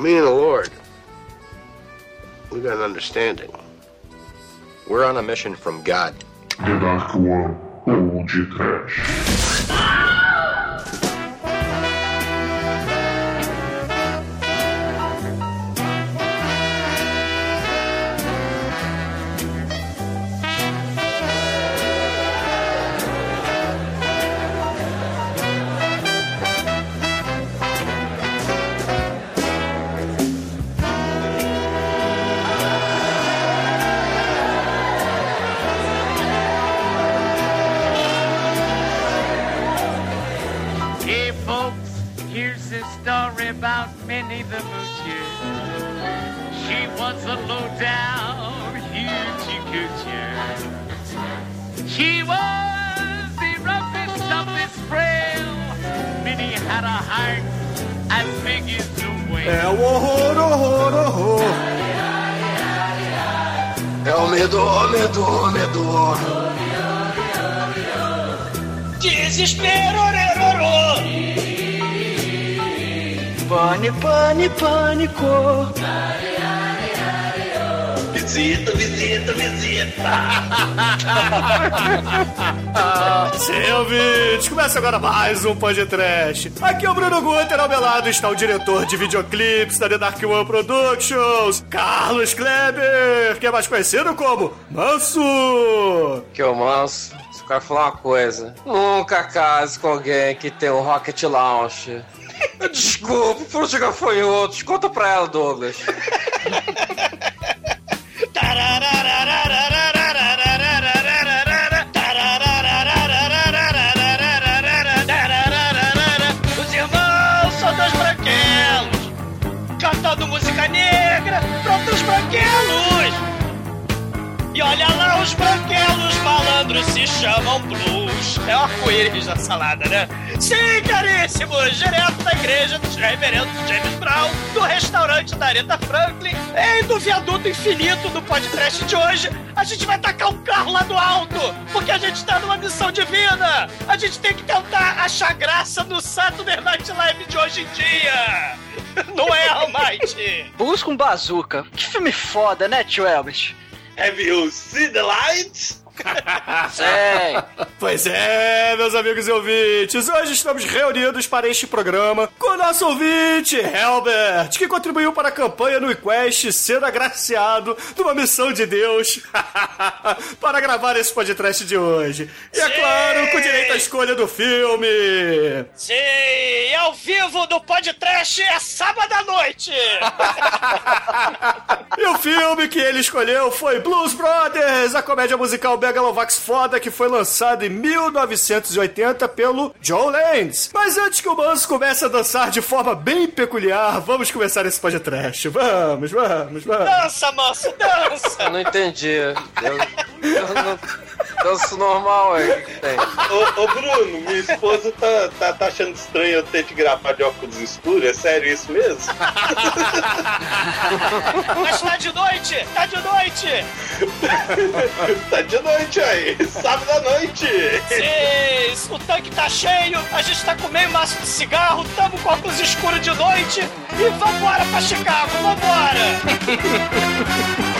me and the Lord, we got an understanding. We're on a mission from God. Começa agora mais um podcast. Aqui é o Bruno Guter, ao meu lado está o diretor de videoclipes da The Dark One Productions, Carlos Kleber, que é mais conhecido como Manso. Que eu manso. Só quero falar uma coisa. Nunca case com alguém que tem um Rocket Launch. Desculpa, por chegar foi outros. Conta pra ela, Douglas. chamam blues. É o arco-íris da salada, né? Sim, caríssimos! Direto da igreja dos reverendos James Brown, do restaurante da Aretha Franklin e do viaduto infinito do podcast de hoje, a gente vai tacar um carro lá do alto, porque a gente tá numa missão divina! A gente tem que tentar achar graça no Saturday Night Live de hoje em dia! Não é, Almighty? Busca um bazuca. Que filme foda, né, tio Elvis? Have you seen the light? Sei. Pois é, meus amigos e ouvintes, hoje estamos reunidos para este programa com o nosso ouvinte, Helbert, que contribuiu para a campanha no Quest ser agraciado numa missão de Deus para gravar esse podcast de hoje. E é Sim! claro, com direito à escolha do filme. Sim, e ao vivo do podcast é sábado à noite! E o filme que ele escolheu foi Blues Brothers, a comédia musical Megalovax foda que foi lançado em 1980 pelo John Landis. Mas antes que o Manso comece a dançar de forma bem peculiar, vamos começar esse podcast. Vamos, vamos, vamos. Dança, manso, dança! Eu não entendi. Eu, eu não... Danço normal, é. Que tem? Ô, ô, Bruno, minha esposa tá, tá, tá achando estranho eu ter de gravar de óculos escuros. É sério isso mesmo? Mas tá de noite! Tá de noite! tá de noite aí, sábado à noite. Sim, o tanque tá cheio, a gente tá com meio maço de cigarro, tamo com óculos escuros de noite e vambora pra Chicago, vambora!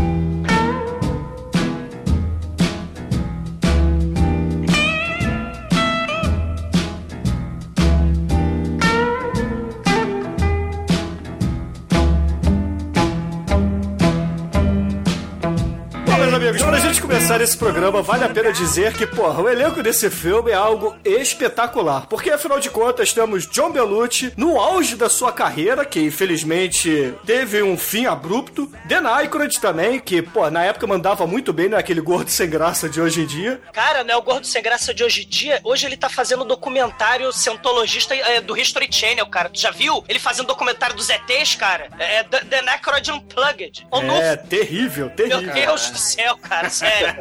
Amigos, pra gente começar esse programa, vale a pena dizer que, porra, o elenco desse filme é algo espetacular. Porque, afinal de contas, temos John Belushi no auge da sua carreira, que infelizmente teve um fim abrupto. Dan Aykroyd também, que, pô, na época mandava muito bem, não é aquele gordo sem graça de hoje em dia. Cara, não é o gordo sem graça de hoje em dia. Hoje ele tá fazendo documentário cientologista é, do History Channel, cara. Tu já viu? Ele fazendo documentário dos ETs, cara. É The, The Necrod Unplugged. O é, novo. terrível, Meu terrível. Deus do céu. Céu, cara, sério.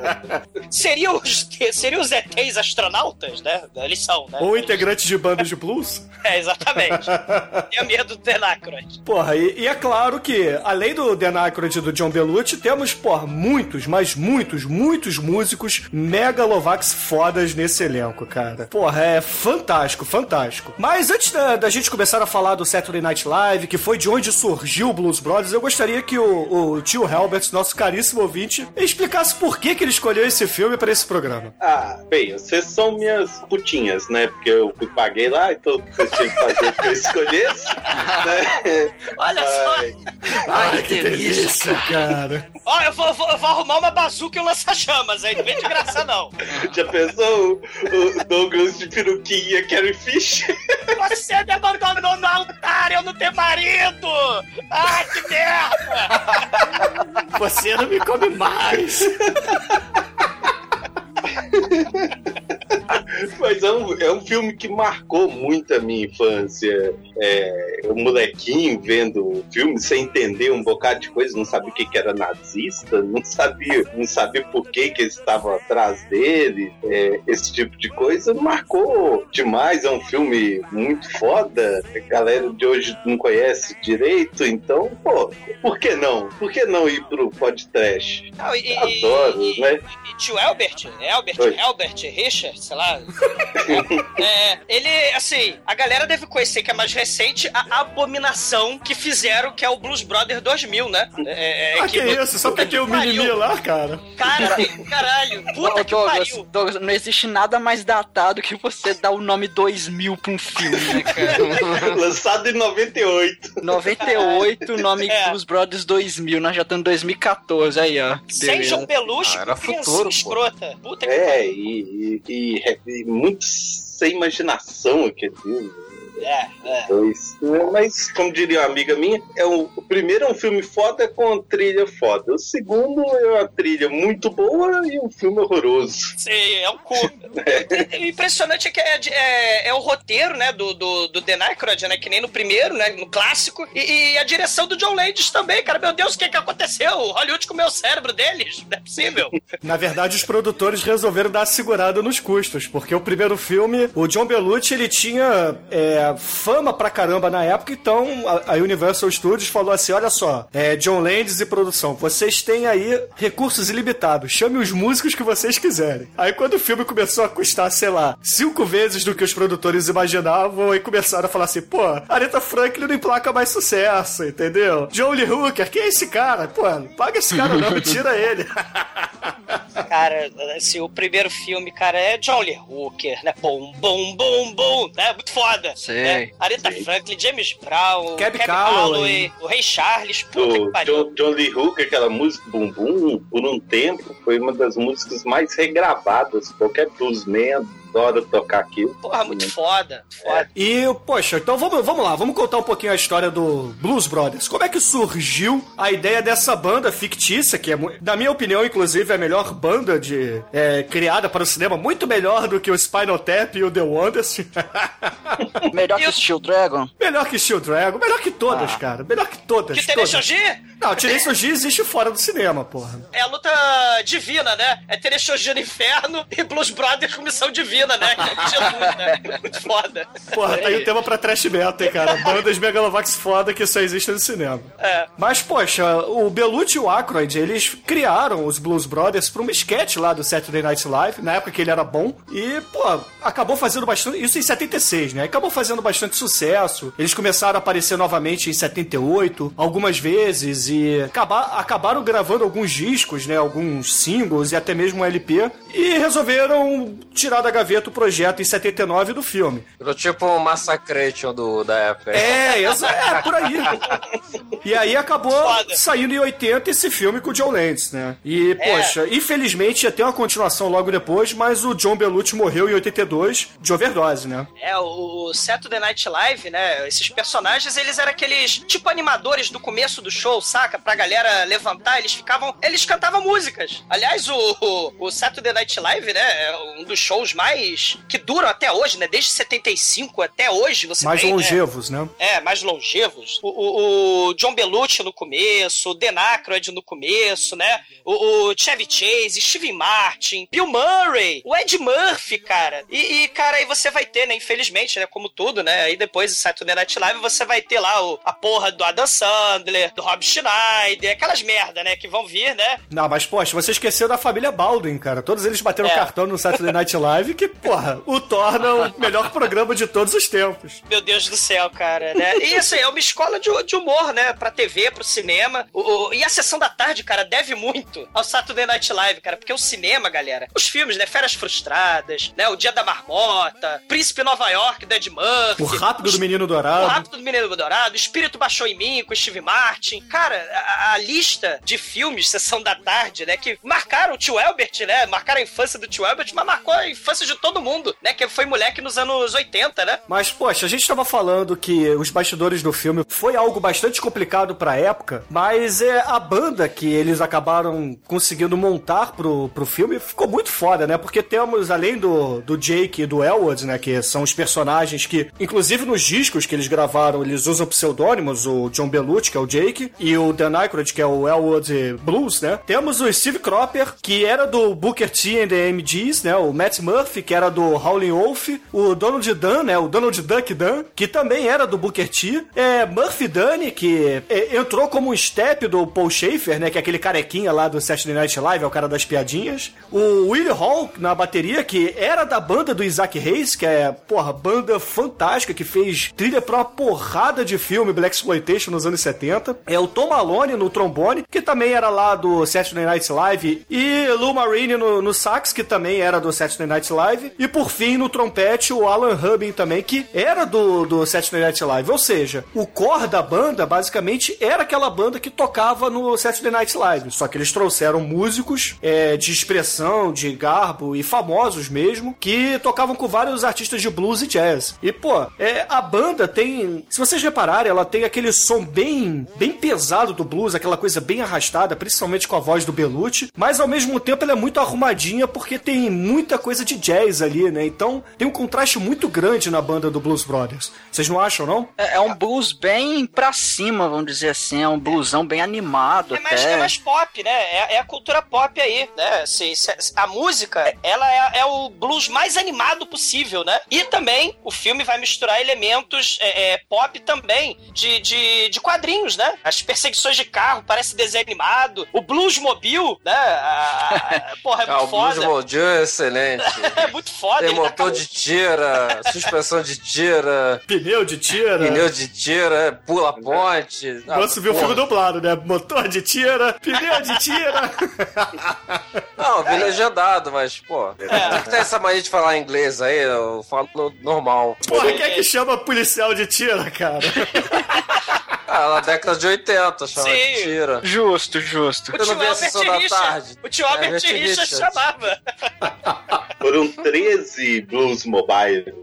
Seriam os, seriam os ETs astronautas, né? Eles são, né? Ou integrantes de bandas de blues. É, exatamente. Tinha medo do Dan Aykroyd. Porra, e, e é claro que, além do Dan Aykroyd e do John Belushi, temos, porra, muitos, mas muitos, muitos músicos megalovax fodas nesse elenco, cara. Porra, é fantástico, fantástico. Mas antes da, da gente começar a falar do Saturday Night Live, que foi de onde surgiu o Blues Brothers, eu gostaria que o, o tio Helbert, nosso caríssimo ouvinte, explicasse por que, que ele escolheu esse filme para esse programa. Ah, bem, vocês são minhas putinhas, né? Porque eu fui- paguei lá, então vocês tinham que fazer o que eu escolhesse. né? Olha só. Ai, Ai, que delícia. cara. Ó, eu vou, vou- eu vou arrumar uma bazuca e um lança-chamas aí. Não vem de graça, não. já pensou o, o Douglas de peruquinha Carrie Fisher? Você me abandonou no altar, eu não tenho marido! Ah, que merda! Você não me come mais. Mas é um, é um filme que marcou muito a minha infância. É, o molequinho vendo o filme sem entender um bocado de coisa, não sabia o que, que era nazista, não sabia, não sabia por que, que eles estavam atrás dele, é, esse tipo de coisa, marcou demais. É um filme muito foda. A galera de hoje não conhece direito, então, pô, por que não? Por que não ir pro podcast? Não, e, e- Adoro, e- né? e tio Albert, Albert, Oi. Albert, Richard, sei lá. é, ele, assim, a galera deve conhecer que é mais recente a abominação que fizeram, que é o Blues Brothers 2000, né? É, é, Ah, que isso? Só porque tem o mimimi lá, cara. Cara, tem- caralho, puta Ô, que Douglas, pariu. Douglas, não existe nada mais datado que você dar o nome 2000 pra um filme, né, cara? Lançado em 98. 98, nome É. Blues Brothers 2000, nós já estamos em 2014, aí, ó. Sem. João Belushi, Ah, era futuro, pô. escrota. Puta que É, pariu. e, e, e- e muito sem imaginação aquele filme. É, é. Dois. Mas, como diria uma amiga minha, é o, o primeiro é um filme foda com trilha foda. O segundo é uma trilha muito boa e um filme horroroso. Sim, é um cu. O impressionante é que é, é- é o roteiro, né, do, do, do Dan Aykroyd, né, que nem no primeiro, né, no clássico, e, e a direção do John Landis também, cara. Meu Deus, o que que aconteceu? O Hollywood comeu o cérebro deles? Não é possível. Na verdade, os produtores resolveram dar uma segurada nos custos, porque o primeiro filme, o John Belushi, ele tinha é, fama pra caramba na época, então a, a Universal Studios falou assim, olha só, é, John Landis e produção, vocês têm aí recursos ilimitados, chame os músicos que vocês quiserem. Aí quando o filme começou a custar, sei lá, cinco vezes do que os produtores imaginavam, aí começaram a falar assim, pô, Aretha Franklin não emplaca mais sucesso, entendeu? John Lee Hooker, quem é esse cara? Pô, não paga esse cara não, tira ele. Cara, assim, o primeiro filme, cara, é John Lee Hooker, né? Bom, bom, bom, bom, né? Muito foda. Sei. Né? Aretha Franklin, James Brown, Cab Calloway. O Rei Charles, puta que Do pariu. John, John Lee Hooker, aquela música Bum Bum, por um tempo, foi uma das músicas mais regravadas. Qualquer bluesman adora tocar aquilo. Porra, muito foda, foda. E, poxa, então vamos, vamos lá, vamos contar um pouquinho a história do Blues Brothers. Como é que surgiu a ideia dessa banda fictícia, que é, na minha opinião, inclusive, é a melhor banda de é, criada para o cinema, muito melhor do que o Spinal Tap e o The Wonders. Melhor que o- Steel Dragon? melhor que Steel Dragon, melhor que todas, cara. Melhor que todas. Que. Terechogi Não, Terechogi existe fora do cinema, porra. é a luta divina, né? É Terechogi no inferno e Blues Brothers com missão divina, né? Jesus, né? Muito foda. Porra, tá aí o tema pra trash metal, hein, cara. Bandas megalovax foda que só existem no cinema. É. Mas, poxa, o Belucci e o Aykroyd, eles criaram os Blues Brothers pra uma sketch lá do Saturday Night Live, na época que ele era bom, e, pô, acabou fazendo bastante... Isso em 76, né? Acabou fazendo bastante sucesso. Eles começaram a aparecer novamente em 78, algumas vezes, e acaba- acabaram gravando alguns discos, né? Alguns singles e até mesmo um LP, e resolveram tirar da gaveta o projeto em 79 do filme. Tipo um Massacration do, da época. É, exa- é, por aí. E aí acabou Foda. saindo em 80 esse filme com o John Landis, né? E, É. poxa, infelizmente ia ter uma continuação logo depois, mas o John Belushi morreu em 82 de overdose, né? É, o Saturday Night Live, né? Esses personagens, eles eram aqueles tipo animadores do começo do show, saca? Pra galera levantar, eles ficavam. Eles cantavam músicas. Aliás, o, o, o Saturday Night Live, né? É um dos shows mais. Que duram até hoje, né? Desde 75 até hoje você Mais tem, né? longevos, né? É, mais longevos. O, o- o John Belushi no começo, o Dan Aykroyd no começo, né? O, o Chevy Chase, Steve Martin, Bill Murray, o Ed Murphy, cara. E, e, cara, aí você vai ter, né? Infelizmente, né? Como tudo, né? Aí depois do Saturday Night Live você vai ter lá o, a porra do Adam Sandler, do Rob Schneider, aquelas merda, né? Que vão vir, né? Não, mas, poxa, você esqueceu da família Baldwin, cara. Todos eles bateram É. cartão no Saturday Night Live, que, porra, o torna o melhor programa de todos os tempos. Meu Deus do céu, cara, né? E isso aí é uma escola de, de humor, né? Pra TV, pro cinema. O- o- e a sessão da tarde, cara, deve muito ao Saturday Night Live, cara. Porque o cinema, galera, os filmes, né? Férias Frustradas, né? O Dia da Marmota, Príncipe Nova York, do Ed Murphy. O Rápido do Menino O Dourado. Rápido do Menino Dourado, o Espírito Baixou em Mim, com o Steve Martin. Cara, a, a lista de filmes, Sessão da Tarde, né? Que marcaram o tio Elbert, né? Marcaram a infância do tio Elbert, mas marcou a infância de todo mundo, né? Que foi moleque nos anos 80, né? Mas, poxa, a gente tava falando que os bastidores do filme foi algo bastante complicado pra época, mas é a banda que eles acabaram conseguindo montar pro, pro filme ficou muito foda, né? Porque temos, além do, do Jake e do Elwood, né? Que são os personagens que, inclusive nos discos que eles gravaram, eles usam pseudônimos, o John Belushi, que é o Jake, e o Dan Aykroyd, que é o Elwood Blues, né? Temos o Steve Cropper, que era do Booker T and the MGs, né? O Matt Murphy, que era do Howlin' Wolf, o Donald Dunn, né? O Donald Duck Dunn, que também era do Booker T, é, Murphy Dunn, que é, entrou como um step do Paul Schaefer, né? Que é aquele carequinha lá do Saturday Night Live, é o cara das piadinhas. O Willie Hall na bateria, que era da banda do Isaac Hayes, que é, porra, banda fantástica, que fez trilha pra uma porrada de filme Black Exploitation nos anos 70. É o Tom Malone no trombone, que também era lá do Saturday Night Live. E Lou Marini no, no sax, que também era do Saturday Night Live. E por fim, no trompete, o Alan Rubin também, que era do, do Saturday Night Live. Ou seja, o core da banda, basicamente, era aquela banda que tocava no Saturday Night Live. Só que eles trouxeram músicos é, de expressão, de garbo e famosos mesmo, que tocavam com vários artistas de blues e jazz. E, pô, é, a banda tem. Se vocês repararem, ela tem aquele som bem, bem pesado do blues, aquela coisa bem arrastada, principalmente com a voz do Belucci, mas ao mesmo tempo ela é muito arrumadinha porque tem muita coisa de jazz ali, né? Então tem um contraste muito grande na banda do Blues Brothers. Vocês não acham, não? É, é um blues bem pra cima, vamos dizer assim. É um bluesão bem animado É mais, até. é mais pop, né? É, é a cultura pop aí, né? Assim, se- se- a música, ela é, é o blues mais animado possível, né? E também o filme vai misturar elementos é, é, pop também de, de, de quadrinhos, né? As perseguições de carro, parece desenho animado. O blues mobile, né? A- a- porra, é Ah, muito o Blues foda. Mojo é excelente. É muito foda. Tem tá motor com- de tira, suspensão de tira, Pneu de tira. pneu de tira, pula ponte. Ah, Vamos ver o filme dublado, né? Motor de tira, pneu de tira. Não, vi legendado, mas, pô. Tem que ter essa mania de falar inglês aí, eu falo normal. Porra, quem é que chama policial de tira, cara? Ah, na década de 80, chama Sim. de tira. Justo, justo. O tio Albert Richard. tarde. O tio Albert Albert Richard Richards. chamava. Foram 13 Blues Mobile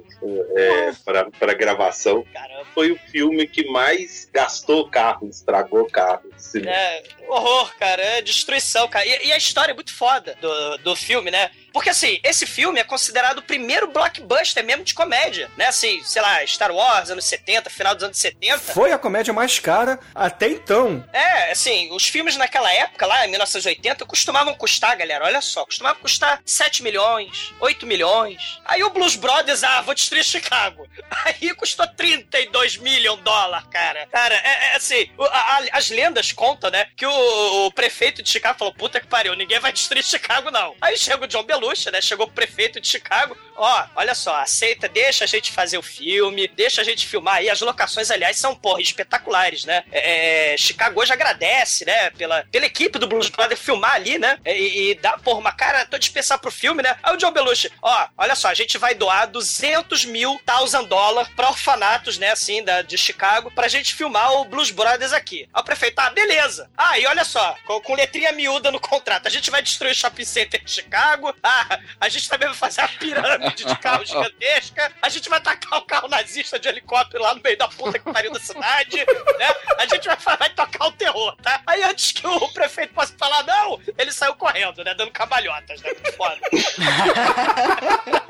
é, para gravação. Caramba. Foi o filme que mais gastou carro, estragou carro. É, horror, cara. É destruição, cara. E, e a história é muito foda do, do filme, né? Porque, assim, esse filme é considerado o primeiro blockbuster mesmo de comédia, né? Assim, sei lá, Star Wars, anos 70, final dos anos 70. Foi a comédia mais cara até então. É, assim, os filmes naquela época, lá em 1980, costumavam custar, galera, olha só, costumavam custar 7 milhões, 8 milhões. Aí o Blues Brothers, ah, vou destruir Chicago. Aí custou 32 milhões de dólares, cara. Cara, é, é assim, a- a- as lendas contam, né, que o, o prefeito de Chicago falou, puta que pariu, ninguém vai destruir Chicago, não. Aí chega o John Belushi, né, chegou o prefeito de Chicago, ó, olha só, aceita, deixa a gente fazer o filme, deixa a gente filmar aí. As locações, aliás, são, porra, espetaculares, né? É, Chicago hoje agradece, né, pela, pela equipe do Blues Brothers filmar ali, né? E, e dá, porra, uma cara toda especial pro filme, né? Aí o John Belushi, ó, olha só, a gente vai doar 200 mil thousand dólares pra orfanatos, né, assim, da, de Chicago, pra gente filmar o Blues Brothers aqui. Aí o prefeito, ah, beleza. Ah, e olha só, com, com letrinha miúda no contrato, a gente vai destruir o shopping center de Chicago, ah, a gente também vai fazer a pirâmide de carro gigantesca, a gente vai tacar o carro nazista de helicóptero lá no meio da puta que pariu da cidade, né? A gente vai, vai tocar o terror, tá? Aí antes que o prefeito possa falar não, ele saiu correndo, né? Dando cambalhotas, né? Foda.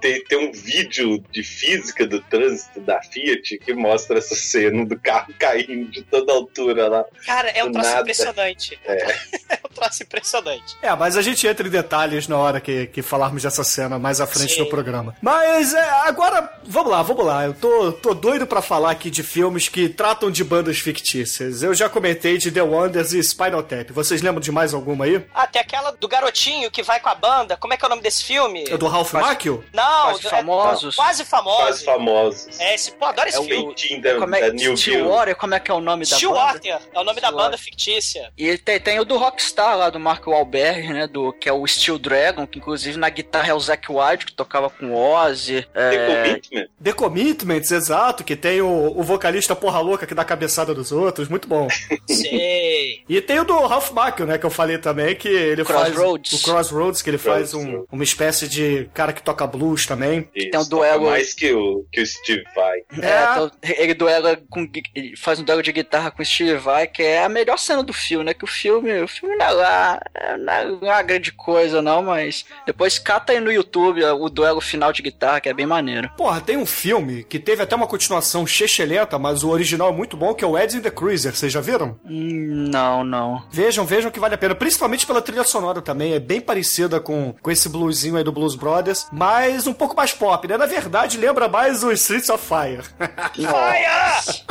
Tem, tem um vídeo de física do trânsito da Fiat que mostra essa cena do carro caindo de toda altura lá. Cara, é um troço nada. impressionante. É. É um troço impressionante. É, mas a gente entra em detalhes na hora que, que falarmos dessa cena mais à frente Sim. do programa. Mas é, agora, vamos lá, vamos lá. Eu tô, tô doido pra falar aqui de filmes que tratam de bandas fictícias. Eu já comentei de The Wonders e Spinal Tap. Vocês lembram de mais alguma aí? Ah, tem aquela do garotinho que vai com a banda. Como é que é o nome desse filme? É do Ralph Macchio? Não, Quase é- famosos. quase famosos. Quase famosos. É esse, pô, adoro esse É o filme. Peitinho da, Como é, da New Stillwater, como é que é o nome da Stillwater banda? é o nome da Stillwater. banda fictícia. E tem, tem o do Rockstar lá, do Mark Wahlberg, né? Do, que é o Steel Dragon, que inclusive na guitarra é o Zack Wilde, que tocava com o Ozzy. The É, Commitment. The Commitments, exato, que tem o, o vocalista porra louca que dá cabeçada dos outros, muito bom. Sei. E tem o do Ralph Macchio, né, que eu falei também, que ele Crossroads. faz... O Crossroads, que ele faz um- Crossroads. uma espécie de cara que toca blues também. Isso, Tem um duelo- mais que o, que o Steve Vai. é, então, ele duela com. ele faz um duelo de guitarra com o Steve Vai, que é a melhor cena do filme, né? Que o filme. O filme não é lá. Não é uma grande coisa, não, mas. Depois cata aí no YouTube o duelo final de guitarra, que é bem maneiro. Porra, tem um filme que teve até uma continuação chechelenta, mas o original é muito bom, que é o Ed and the Cruiser. Vocês já viram? Hum, Não, não. Vejam, vejam que vale a pena. Principalmente pela trilha sonora também. É bem parecida com, com esse bluesinho aí do Blues Brothers, mas um pouco mais pop, né? Na verdade, lembra mais o Streets of Fire. Fire!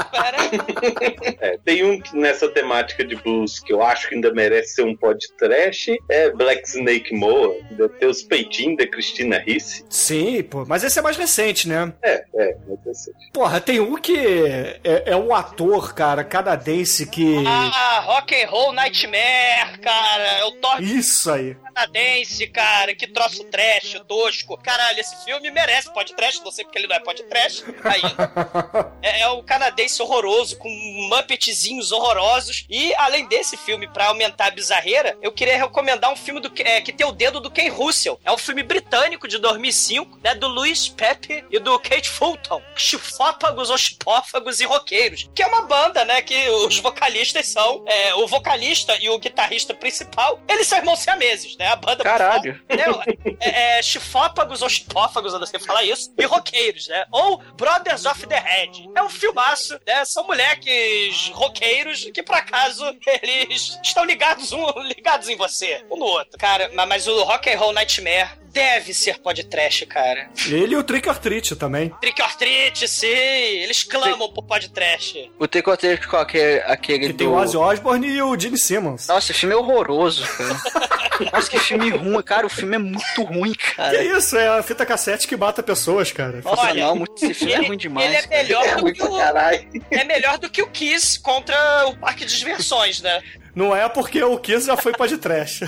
É, tem um que nessa temática de blues que eu acho que ainda merece ser um podcast, é Black Snake Moa, ainda tem os peitinhos da Christina Ricci. Sim, pô. Mas esse é mais recente, né? É, é, sei se- Porra, tem um que é, é um ator, cara, canadense que. Ah, Rock and Roll Nightmare, cara. É o Thor Isso aí. canadense, cara. Que troço trash, tosco. Caralho, esse filme merece podcast. Não sei porque ele não é podcast ainda. É, é um canadense horroroso, com muppetzinhos horrorosos. E, além desse filme, pra aumentar a bizarreira, eu queria recomendar um filme do, é, que tem o dedo do Ken Russell. É um filme britânico de 2005, né? Do Louis Pepe e do Kate Fulton. Chifópagos, oxipófagos e roqueiros. Que é uma banda, né? Que os vocalistas são... é, o vocalista e o guitarrista principal, eles são irmãos siameses, né? A banda Caralho. principal, né, é, é, chifópagos ou chipófagos, eu não sei falar isso, e roqueiros, né? Ou Brothers of the Head. É um filmaço, né? São moleques roqueiros que, por acaso, eles estão ligados um, ligados em você, um no outro. Cara, ma- mas o Rock and Roll Nightmare deve ser podcast, cara. Ele e o Trick or Treat também. Trick or treat, sim! Eles clamam por podcast. O Tricoteiro com aquele, aquele Que do... tem o Ozzy Osbourne e o Gene Simmons. Nossa, esse filme é horroroso, cara. Nossa, que filme ruim, cara. O filme é muito ruim, Que cara. isso? É a fita cassete que mata pessoas, cara. Nossa, Olha, não, esse filme é ruim demais. Ele é cara. melhor do Ruim que o, é melhor do que o Kiss contra o Parque de Diversões, né? Não é porque o Kiss já foi pra de trash.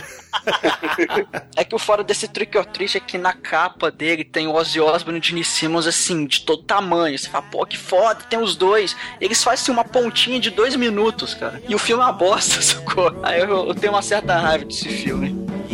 É que o fora desse Trick or Treat é que na capa dele tem o Ozzy Osbourne e o Gene Simmons, assim, de todo tamanho. Você fala, pô, que foda, tem os dois. Eles fazem assim, uma pontinha de dois minutos, cara. E o filme é uma bosta, sacou? Aí eu, eu tenho uma certa raiva desse filme. O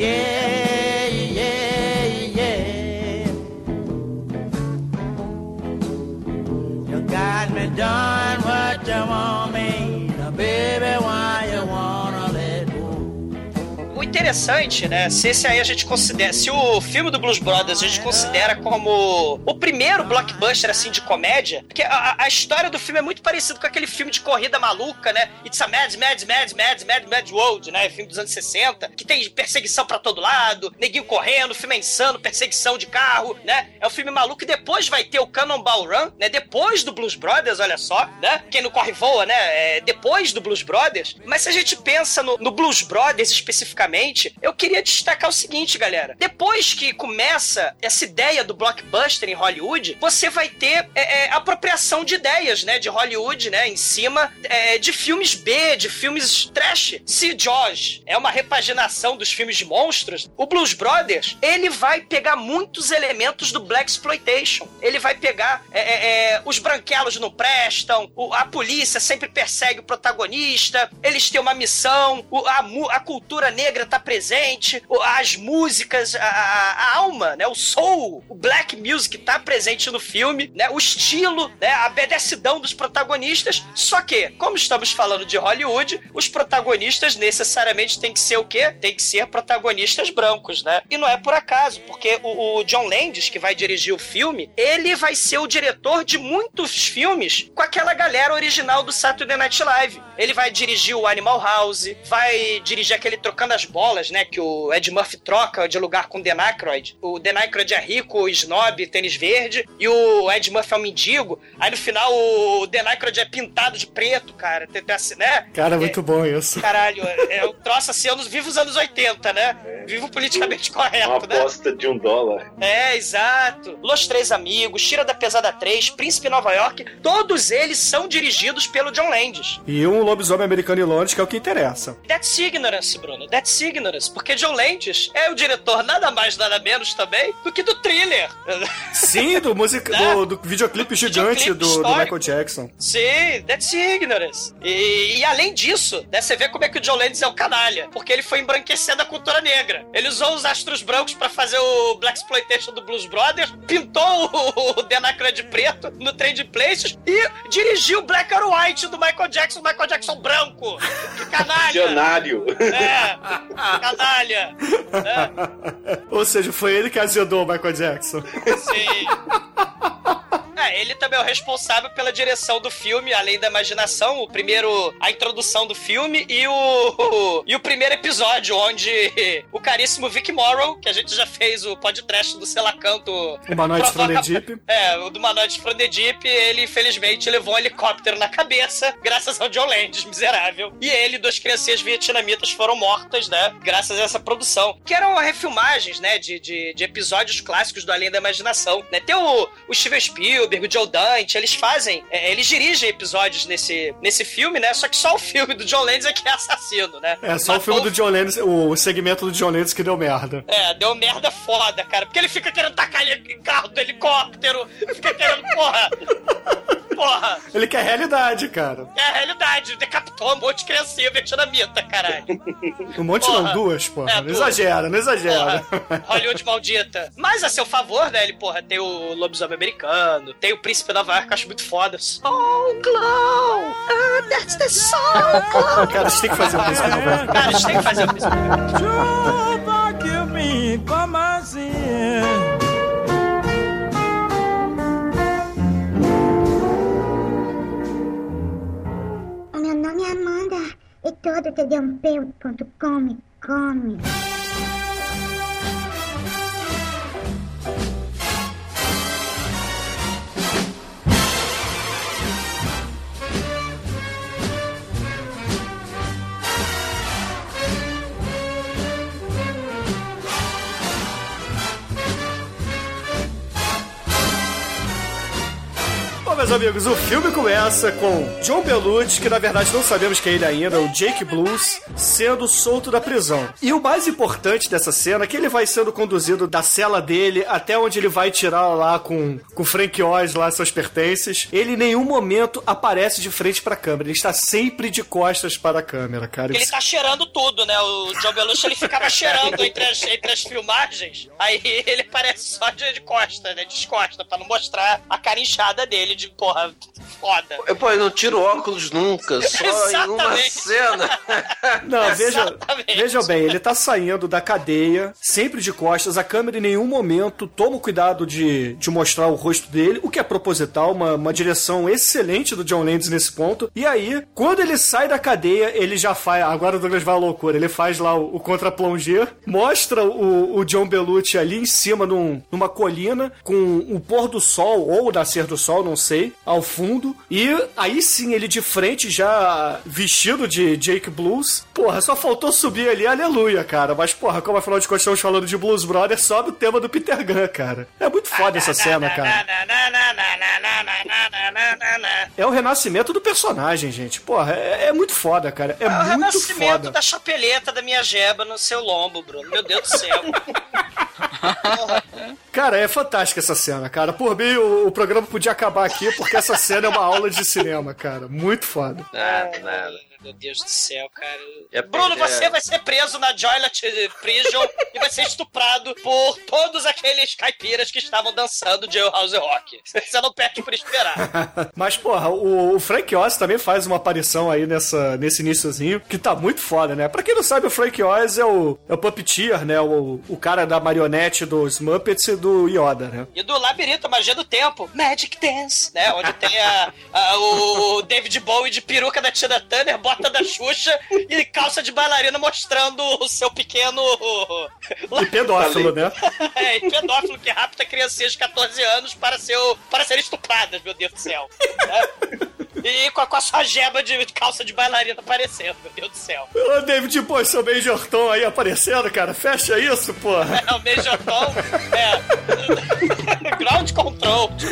interessante, né? Se esse aí a gente considera. Se o filme do Blues Brothers a gente considera como o primeiro blockbuster assim de comédia, porque a, a história do filme é muito parecido com aquele filme de corrida maluca, né? It's a Mad, Mad, Mad, Mad, Mad, Mad World, né? Filme dos anos 60, que tem perseguição pra todo lado, neguinho correndo, filme é insano, perseguição de carro, né? É um filme maluco e depois vai ter o Cannonball Run, né? Depois do Blues Brothers, olha só, né? Quem não corre voa, né? É depois do Blues Brothers. Mas se a gente pensa no, no Blues Brothers especificamente, eu queria destacar o seguinte, galera. Depois que começa essa ideia do blockbuster em Hollywood, você vai ter é, é, apropriação de ideias, né? De Hollywood, né? Em cima é, de filmes B, de filmes trash. Se Jaws é uma repaginação dos filmes de monstros, o Blues Brothers, ele vai pegar muitos elementos do Black Exploitation. Ele vai pegar é, é, é, os branquelos não prestam, a polícia sempre persegue o protagonista, eles têm uma missão, a, a cultura negra tá tá presente, as músicas, a, a- a alma, né? O soul, o black music tá presente no filme, né? O estilo, né? A bedecidão dos protagonistas. Só que, como estamos falando de Hollywood, os protagonistas necessariamente têm que ser o quê? Tem que ser protagonistas brancos, né? E não é por acaso, porque o, o John Landis, que vai dirigir o filme, ele vai ser o diretor de muitos filmes com aquela galera original do Saturday Night Live. Ele vai dirigir o Animal House, vai dirigir aquele Trocando as Bolas, né? Que o Ed Murphy troca de lugar com o Dan Aykroyd. O Dan Aykroyd é rico, snob, tênis verde, e o Ed Murphy é um mendigo. Aí no final o Dan Aykroyd é pintado de preto, cara. Tem, tem assim, né? Cara, muito bom isso. Caralho, é é um troço assim, anos, viva os anos 80, né? Vivo politicamente Uma correto, né? aposta de um dólar. É, exato. Los Três Amigos, Tira da Pesada 3, Príncipe Nova York, todos eles são dirigidos pelo John Landis. E um lobisomem americano em Londres, que é o que interessa. That's ignorance, Bruno. That's ignorance. Porque John Landis é o diretor nada mais, nada menos também do que do thriller. Sim, do, music, Né? do, do videoclipe gigante Videoclipe do, do. Michael Jackson. Sim, that's ignorance. E, e além disso, né, você vê como é que o John Landis é um canalha. Porque ele foi embranquecendo a cultura negra. Ele usou os astros brancos pra fazer o Black Exploitation do Blues Brothers, pintou o, Aykroyd de preto no Trade Places e dirigiu o Black or White do Michael Jackson, Michael Jackson branco. Que canalha! Visionário. É, canalha. Ou seja, foi ele que azedou o Michael Jackson. sim. É, ele também é o responsável pela direção do filme, além da imaginação, o primeiro, a introdução do filme e o, e o primeiro episódio, onde o caríssimo Vic Morrow, que a gente já fez o podcast do Selacanto... Humanoides from the Deep. É, o do Humanoides from the Deep, ele infelizmente levou um helicóptero na cabeça, graças ao John Landis, miserável. E ele e duas criancinhas vietnamitas foram mortas, né, graças a essa produção. Que eram refilmagens, né, de, de, de episódios clássicos do Além da Imaginação. Né? Tem o, o Steven Spielberg, o Joe Dante, eles fazem, é, eles dirigem episódios nesse, nesse filme, né, só que só o filme do John Landis é que é assassino, né. É, só o filme do John Lennon, o segmento do John Lennon que deu merda. É, deu merda foda, cara. Porque ele fica querendo tacar ele em carro do helicóptero. Fica querendo, porra. Porra. Ele quer realidade, cara. É a realidade. Decapitou um monte de criancinha vietnamita, caralho. Um monte Porra. não, duas, porra. É, não duas. exagera, não exagera. Porra, Hollywood maldita. Mas a seu favor, né? Ele, porra, tem o lobisomem americano, tem o príncipe da Nova York, eu acho muito foda. Soul Glow! Ah, that's the Soul Glow! Cara, a gente tem que fazer um príncipe Nova York. Cara, a gente tem que fazer o príncipe O meu nome é Amanda e todo td1p.com me come. Meus amigos, o filme começa com John Belushi, que na verdade não sabemos quem é ele ainda, o Jake Blues, sendo solto da prisão. E o mais importante dessa cena é que ele vai sendo conduzido da cela dele até onde ele vai tirar lá com com Frank Oz lá seus pertences. Ele em nenhum momento aparece de frente pra câmera, ele está sempre de costas para a câmera, cara. Ele tá cheirando tudo, né? O John Belushi, ele ficava cheirando entre as, entre as filmagens. Aí ele parece só de, de costa, né? Descosta, pra não mostrar a cara inchada dele de, porra, foda. Pô, eu não tiro óculos nunca, só em uma Exatamente. cena. Não, veja, Exatamente. veja bem, ele tá saindo da cadeia, sempre de costas, a câmera em nenhum momento toma o cuidado de, de mostrar o rosto dele, o que é proposital, uma, uma direção excelente do John Landis nesse ponto. E aí, quando ele sai da cadeia, ele já faz, agora o Douglas vai à loucura, ele faz lá o, o contra-plonger, mostra o, o John Belushi ali em cima num- numa colina, com o pôr do sol, ou o nascer do sol, não sei, ao fundo, e aí sim, ele de frente, já vestido de Jake Blues, porra, só faltou subir ali, aleluia, cara, mas porra, como afinal de contas estamos falando de Blues Brothers, sobe o tema do Peter Gunn, cara. É muito foda essa cena, cara. É o renascimento do personagem, gente. Porra, é, é muito foda, cara. É É o muito renascimento foda. da chapeleta da minha jeba no seu lombo, Bruno. Meu Deus do céu. Cara, é fantástica essa cena, cara. Por mim, o, o programa podia acabar aqui, porque essa cena é uma aula de cinema, cara. Muito foda. Nada, nada. Meu Deus do céu, cara. Ia Bruno, perder- você vai ser preso na Joylet Prison e vai ser estuprado por todos aqueles caipiras que estavam dançando Jailhouse Rock. Você não perde por esperar. Mas, porra, o, o Frank Oz também faz uma aparição aí nessa, nesse iníciozinho, que tá muito foda, né? Pra quem não sabe, o Frank Oz é o, é o puppeteer, né? O, o cara da marionete dos Muppets e do Yoda, né? E do Labirinto, Magia do Tempo, Magic Dance, né? Onde tem a, a- o David Bowie de peruca da Tina Turner, bota da Xuxa e calça de bailarina mostrando o seu pequeno... E pedófilo, né? É, e pedófilo que rapta criancinhas de 14 anos para, ser, para serem estupradas, meu Deus do céu. Né? E com a, com a sua gema de calça de bailarina aparecendo, meu Deus do céu. Ô, David, pô, seu Major Tom aí aparecendo, cara. Fecha isso, porra. É o Major Tom, é. Ground control. de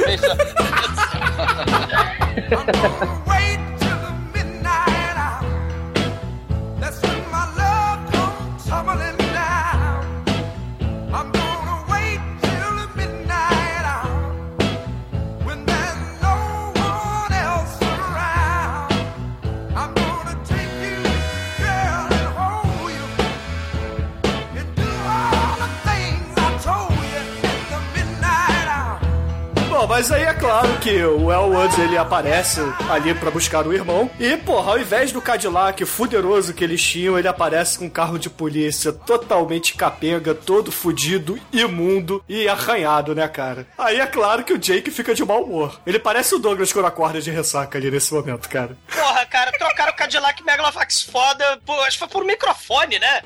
I'm a Bom, mas aí é claro que o Elwood ele aparece ali pra buscar o irmão. E, porra, ao invés do Cadillac fuderoso que eles tinham, ele aparece com um carro de polícia totalmente capenga, todo fudido, imundo e arranhado, né, cara? Aí é claro que o Jake fica de mau humor. Ele parece o Douglas quando acorda de ressaca ali nesse momento, cara. Porra, cara, trocaram o Cadillac Megalovax foda, por, acho que foi por microfone, né?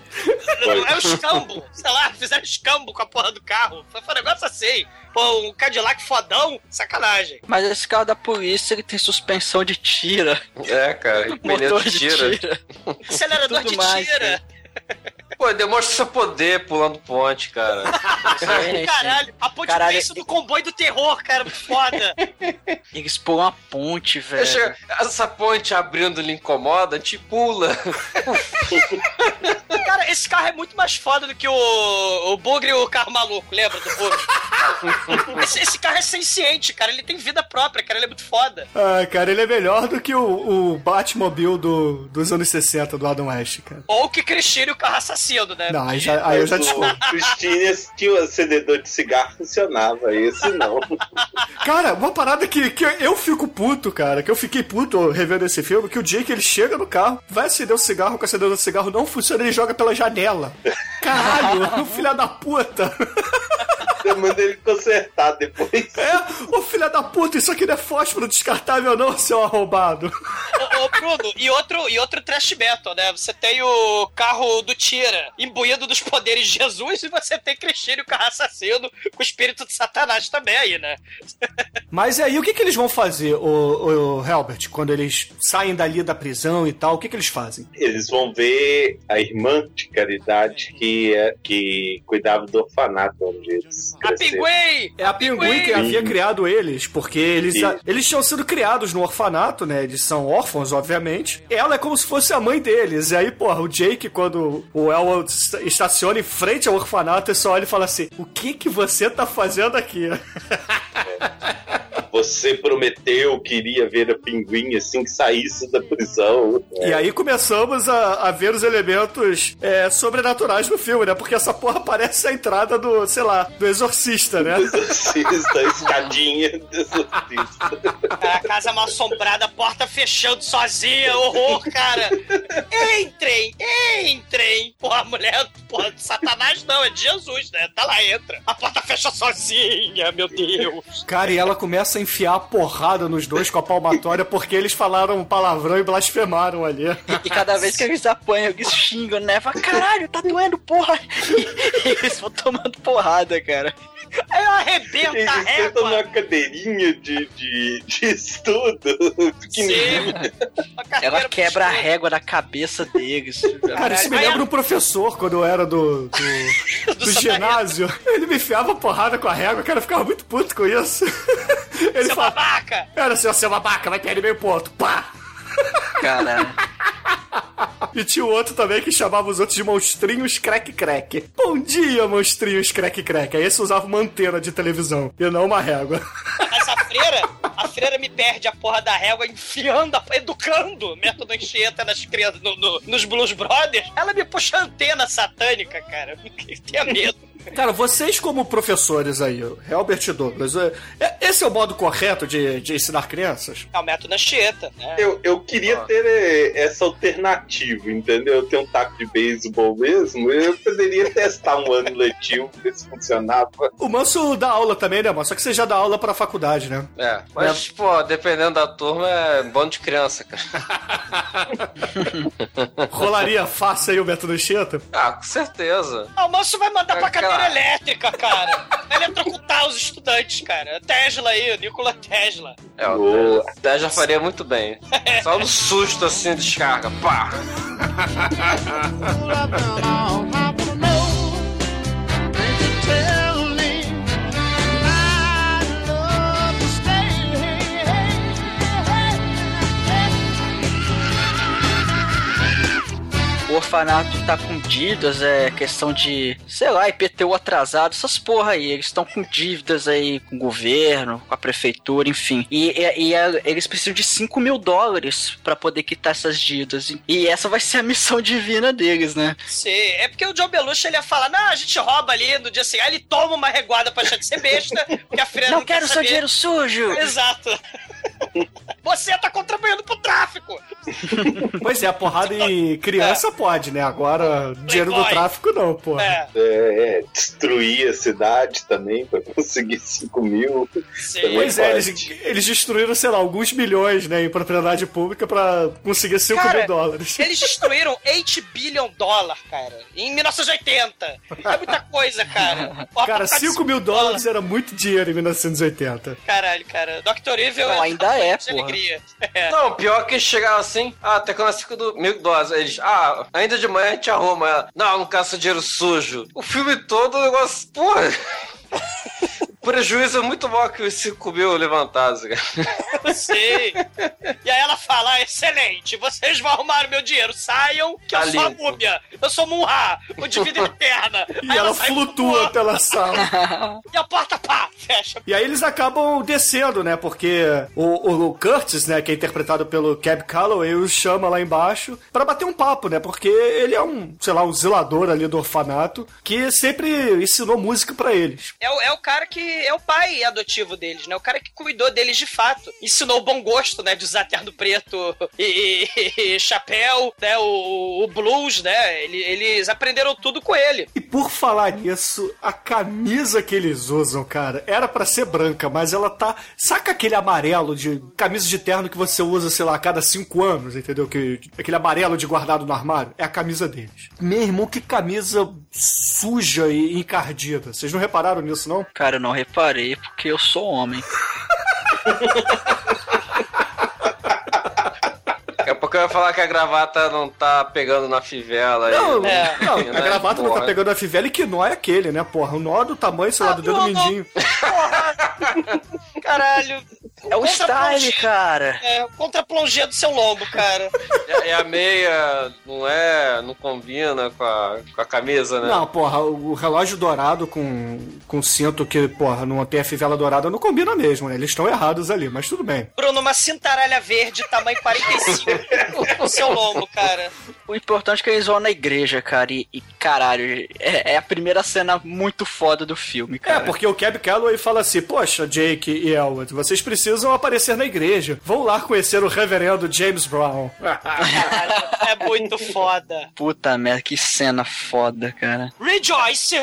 É o escambo, sei lá, fizeram escambo com a porra do carro. Foi, foi um negócio assim. Pô, um Cadillac fodão, sacanagem. Mas esse carro da polícia, ele tem suspensão de tira. É, cara, pneu Motor de de tira. tira. Acelerador Tudo de mais, tira. Pô, demonstra seu poder pulando ponte, cara. Caralho, a ponte Caralho, pensa do comboio do terror, cara, foda. Eles pulam a ponte, velho. Deixa essa ponte abrindo lhe incomoda, gente pula. Cara, esse carro é muito mais foda do que o, o Bugre e o carro maluco, lembra do Bugre? esse, esse carro é senciente, cara, ele tem vida própria, cara, ele é muito foda. Ah, cara, ele é melhor do que o, o Batmobile do, dos anos 60 do Adam West, cara. Ou que Cristina e o carro assassino, né? Não, aí, já, aí eu já Mas discordo. o Christine tinha o acendedor de cigarro, funcionava. Esse não. Cara, uma parada que, que eu fico puto, cara, que eu fiquei puto revendo esse filme, que o Jake ele chega no carro, vai acender o cigarro, com o acendedor do cigarro não funciona, ele joga pela janela. Caralho, filha da puta. Eu mandei ele consertar depois. É, ô filha da puta, isso aqui não é fósforo descartável não, seu arrombado. Ô, ô, Bruno, e outro, e outro trash metal, né? Você tem o carro do Tira, imbuído dos poderes de Jesus, e você tem Cristina e o carro assassino com o espírito de Satanás também aí, né? Mas aí, o que que eles vão fazer, o, o Helbert, quando eles saem dali da prisão e tal, o que que eles fazem? Eles vão ver a irmã de caridade que, é, que cuidava do orfanato onde eles A cresceram. Pinguim! É a Pinguim que havia criado eles, porque eles, Isso. eles tinham sido criados no orfanato, né? Eles são órfãos, obviamente. Ela é como se fosse a mãe deles. E aí, porra, o Jake, quando o Elwood esta- estaciona em frente ao orfanato, ele só olha e fala assim: O que que você tá fazendo aqui? Você prometeu que iria ver a pinguim assim que saísse da prisão. E aí começamos a, a ver os elementos é, sobrenaturais do filme, né? Porque essa porra parece a entrada do, sei lá, do exorcista, né? Exorcista, a escadinha do exorcista. A casa mal assombrada, porta fechando sozinha, horror, cara. Entrem, entrem. Porra, mulher, porra, de Satanás não, é de Jesus, né? Tá lá, entra. A porta fecha sozinha, meu Deus. Cara, e ela começa a enfiar a porrada nos dois com a palmatória porque eles falaram um palavrão e blasfemaram ali. E cada vez que eles apanham, eles xingam, né? Fala, caralho, tá doendo, porra! E, eles vão tomando porrada, cara. Aí eu arrebento a régua. numa cadeirinha de, de, de estudo. Ela quebra a régua da cabeça deles. Cara, isso me lembra um professor quando eu era do, do, do ginásio. Ele me enfiava porrada com a régua, cara, eu ficava muito puto com isso. Ele Seu falava, babaca! era assim, ó, seu babaca, vai perder meio ponto. Pá! Caralho. E tinha o outro também que chamava os outros de monstrinhos crack crack. Bom dia, monstrinhos crack crack. Aí esse usava uma antena de televisão e não uma régua. Mas a freira, a freira me perde a porra da régua enfiando, a- educando método enxeta nas crianças, no- no- nos Blues Brothers. Ela me puxa a antena satânica, cara. Tenha medo. Cara, vocês como professores aí, Helbert e Douglas, é- é- esse é o modo correto de, de ensinar crianças? É o método enxeta, né? Eu, eu queria ter eh, essa alternativa, entendeu? Eu tenho um taco de beisebol mesmo, eu poderia testar um ano letivo, ver se funcionava. O Manso dá aula também, né, Manso? Só que você já dá aula pra faculdade, né? É, mas, pô, dependendo da turma, é bando de criança, cara. Rolaria fácil aí o método Enxeta? Ah, com certeza. Ah, o moço vai mandar pra Aquela- cadeira elétrica, cara. Vai eletrocutar os estudantes, cara. Tesla aí, o Nikola Tesla. É, o já faria muito bem. Só no susto, assim, descarga. Pá! Orfanato tá com dívidas, é questão de, sei lá, IPTU atrasado, essas porra aí. Eles estão com dívidas aí com o governo, com a prefeitura, enfim. E, e- e a- eles precisam de 5 mil dólares pra poder quitar essas dívidas. E essa vai ser a missão divina deles, né? Sim, é porque o John Belushi ele ia falar, não, a gente rouba ali no dia seguinte. Aí ele toma uma reguada pra deixar de ser besta, porque a freira Não não, quer quero seu saber. dinheiro sujo! Exato. Você tá contribuindo pro tráfico. Pois é, a porrada em criança pode, né? Agora, dinheiro do Playboy. tráfico não, porra. É, É, é, destruir a cidade também pra conseguir 5 mil. sim. Pois é, eles, eles destruíram, sei lá, alguns milhões, né, em propriedade pública pra conseguir 5 Cara, mil dólares. Eles destruíram 8 billion dólar, cara, em 1980. É muita coisa, cara. Cara, apocalipse 5 mil dólares era muito dinheiro em 1980. Caralho, cara. Dr. Evil Não, ainda é, de alegria. É. Não, pior que chegava assim, ah, tá com 5 do- mil dólares. Eles, ah, ainda de manhã a gente arruma. Ela, não, não caça dinheiro sujo. O filme todo, o negócio, porra. O prejuízo é muito maior que os 5 mil levantados, cara. Eu sei. E aí ela fala: "Ah, excelente, vocês vão arrumar o meu dinheiro. Saiam, que eu Tá sou a limpo. múmia. Eu sou Munra, o de vida eterna. E Aí ela sai flutua pela sala. E a porta, pá, fecha. E aí eles acabam descendo, né? Porque o, o- o Curtis, né, que é interpretado pelo Cab Calloway, os chama lá embaixo pra bater um papo, né? Porque ele é um, sei lá, um zelador ali do orfanato que sempre ensinou música pra eles. É o, é o cara que é o pai adotivo deles, né? O cara que cuidou deles de fato. Ensinou o bom gosto, né? De usar terno preto e, e- e chapéu, né? O, o blues, né? Ele- eles aprenderam tudo com ele. E por falar nisso, a camisa que eles usam, cara, era pra ser branca, mas ela tá. Saca aquele amarelo de camisa de terno que você usa, sei lá, a cada cinco anos, entendeu? Que, aquele amarelo de guardado no armário? É a camisa deles. Meu irmão, que camisa suja e encardida. Vocês não repararam nisso, não? Cara, eu não reparei porque eu sou homem. Daqui a pouco eu ia falar que a gravata não tá pegando na fivela. Não, aí, É. não, né? a gravata não tá Porra. pegando a fivela e que nó é aquele, né, porra? O nó do tamanho, sei lá, do dedo não, não. mindinho. Caralho. É o style, cara. É, contra a plongé do seu lombo, cara. É, é a meia, não é, não combina com a, com a camisa, né? Não, porra, o relógio dourado com, com cinto que, porra, não tem a fivela dourada não combina mesmo, né? Eles estão errados ali, mas tudo bem. Bruno, uma cintaralha verde, tamanho 45 no seu lombo, cara. O importante é que eles vão na igreja, cara. E, e, caralho, é, é a primeira cena muito foda do filme, É, cara. porque o Cab Calloway fala assim, poxa, Jake e Elwood, vocês precisam aparecer na igreja. Vão lá conhecer o reverendo James Brown. É muito foda. Puta merda, que cena foda, cara. Rejoice!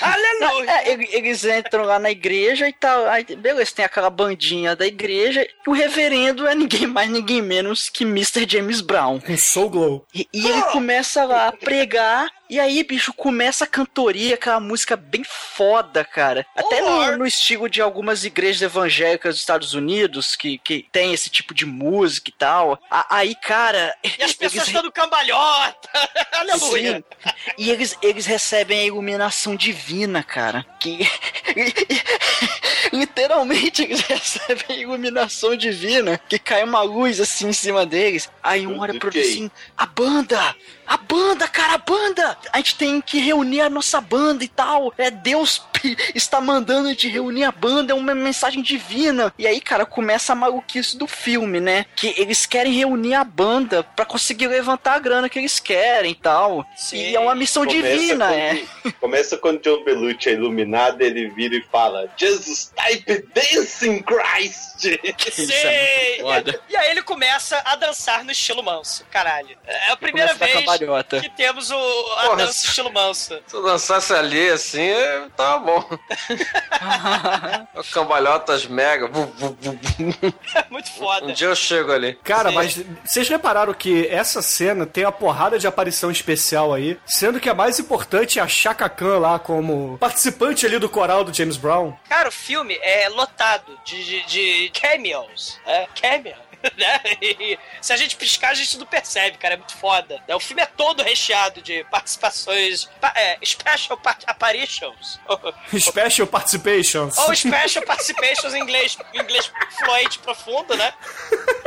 Aleluia! É, ele- eles entram lá na igreja e tal. Aí, beleza, tem aquela bandinha da igreja. E o reverendo é ninguém mais, ninguém menos que Mr. James Brown. Com Soul Glow. E, e ele começa lá a pregar. E aí, bicho, começa a cantoria, aquela música bem foda, cara. Até no, no estilo de algumas igrejas evangélicas dos Estados Unidos, que, que tem esse tipo de música e tal. A- aí, cara. E as pessoas eles- dando cambalhota. Aleluia. Sim. E eles, eles recebem a iluminação divina, cara. Que. Literalmente eles recebem a iluminação divina. Que cai uma luz assim em cima deles. Aí um olha pro outro assim: a banda! A banda, cara, a banda! A gente tem que reunir a nossa banda e tal. É Deus está mandando a gente reunir a banda, é uma mensagem divina. E aí, cara, começa a maluquice do filme, né? Que eles querem reunir a banda pra conseguir levantar a grana que eles querem e tal. E é uma missão Começa divina, quando- é. Começa quando John Belushi é iluminado, ele vira e fala: Jesus type dancing Christ! Sei! E aí ele começa a dançar no estilo manso, caralho. É a primeira Começa a vez cambalhota. que temos o, a Porra, dança estilo manso. Se eu dançasse ali assim, é, tava bom. Cambalhotas mega. vu. Muito foda. Um dia eu chego ali. Cara, mas vocês repararam que essa cena tem uma porrada de aparição especial aí, sendo que a mais importante é a Chaka Khan lá como participante ali do coral do James Brown. Cara, o filme é lotado de, de, de cameos. É, cameo. Né? E se a gente piscar, a gente não percebe, cara. É muito foda. né? O filme é todo recheado de participações. pa- é, special part apparitions. Special Participations. Ou special participations em inglês, em inglês fluente profundo, né?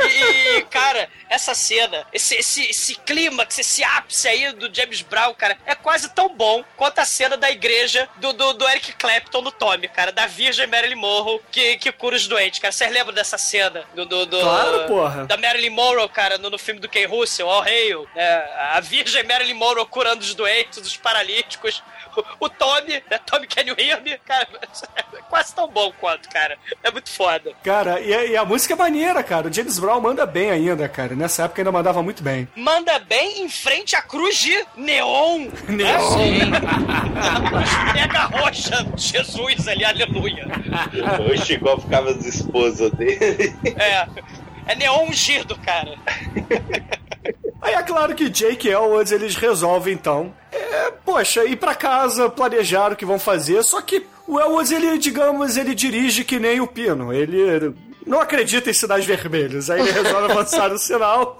E, cara, essa cena, esse, esse, esse clímax, esse ápice aí do James Brown, cara, é quase tão bom quanto a cena da igreja do, do, do Eric Clapton no Tommy, cara, da Virgem Marilyn Monroe que, que cura os doentes, cara. Vocês lembram dessa cena? Do, do, do- Claro, porra. Da Marilyn Monroe, cara, no, no filme do Ken Russell, All Hail. né? a Virgem Marilyn Monroe curando os doentes, os paralíticos. O, o Tommy, né? Tommy Can You Hear Me? Cara, é quase tão bom quanto, cara. É muito foda. Cara, e a, e a música é maneira, cara. O James Brown manda bem ainda, cara. Nessa época ainda mandava muito bem. Manda bem em frente à cruz de neon. Neon. Sim. A cruz mega roxa de Jesus ali, aleluia. Oxe, igual ficava as esposas dele. É. É neon ungido, cara. Aí é claro que Jake e Elwood eles resolvem então, é, poxa, ir pra casa, planejar o que vão fazer, só que o Elwood ele, digamos, ele dirige que nem o Pino, ele não acredita em sinais vermelhos, aí ele resolve avançar no sinal.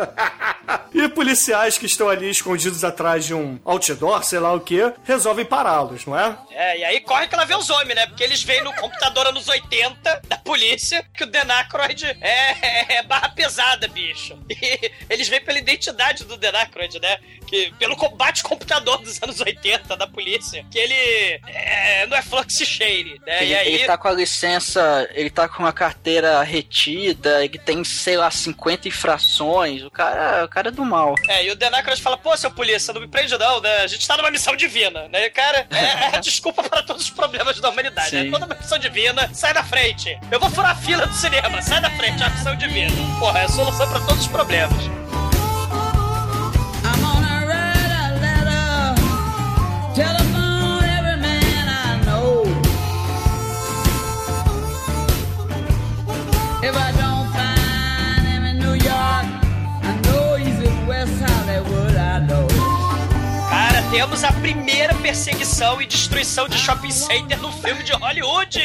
e policiais que estão ali escondidos atrás de um outdoor, sei lá o que, resolvem pará-los, não é? É, e aí corre que ela vê os homens, né? Porque eles veem no computador anos 80 da polícia que o Dan Aykroyd é, é- é barra pesada, bicho. E eles veem pela identidade do Dan Aykroyd, né? Que, pelo combate computador dos anos 80 da polícia, que ele é, não é flux shade, né? Ele, e aí... ele tá com a licença, ele tá com a carteira retida, ele tem, sei lá, 50 infrações. O cara, o cara é do mal. É, e o Dan Aykroyd fala, pô, seu polícia, não me prende não, né? A gente tá numa missão divina, né? Cara, é, é a desculpa para todos os problemas da humanidade, Sim. né? Toda uma missão divina, sai da frente. Eu vou furar a fila do cinema, sai da frente, é a missão divina. Porra, é a solução para todos os problemas. Cara, temos a primeira perseguição e destruição de shopping center no filme de Hollywood!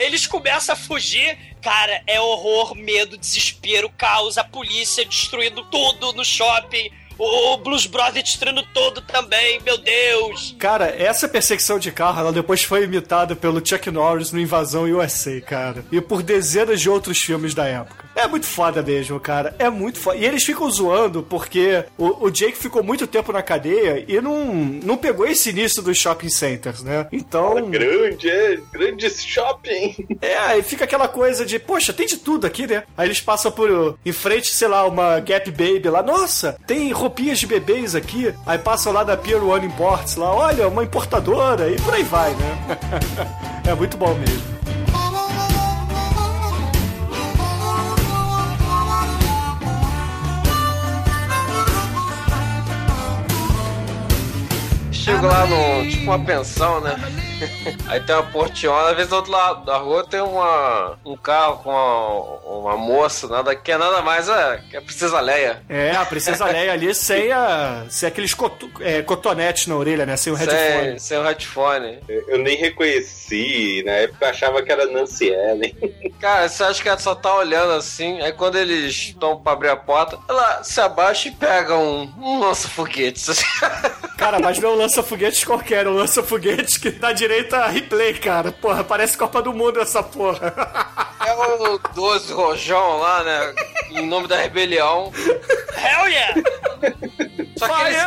Eles começam a fugir, cara, é horror, medo, desespero, caos, a polícia destruindo tudo no shopping, o Blues Brothers destruindo tudo também, meu Deus! Cara, essa perseguição de carro, ela depois foi imitada pelo Chuck Norris no Invasão USA, cara. E por dezenas de outros filmes da época. É muito foda mesmo, cara. É muito foda. E eles ficam zoando porque o, o Jake ficou muito tempo na cadeia e não, não pegou esse início dos shopping centers, né? Então. Grande, é, grande shopping. É, aí fica aquela coisa de, poxa, tem de tudo aqui, né? Aí eles passam por, em frente, sei lá, uma Gap Baby lá, nossa, tem roupinhas de bebês aqui. Aí passam lá da Pier One Imports lá, olha, uma importadora, e por aí vai, né? é muito bom mesmo. Chego lá no, tipo, uma pensão, né? Aí tem uma portiona, às vezes do outro lado da rua tem uma, um carro com uma, uma moça, nada, que é nada mais é, que é a Princesa Leia. É, a Princesa Leia ali sem, a, sem aqueles cotu, é, cotonetes na orelha, né? Sem o Sem, headphone. sem o headphone. Eu nem reconheci, na época eu achava que era Nancy Ellen. Cara, você acha que ela só tá olhando assim, aí quando eles estão pra abrir a porta, ela se abaixa e pega um, um lança-foguetes. Cara, mas não é um lança-foguetes qualquer, é um lança-foguetes que dá direito a replay, cara. Porra, parece Copa do Mundo essa porra. É o 12 Rojão lá, né? Em nome da rebelião. Hell yeah! Só que eles,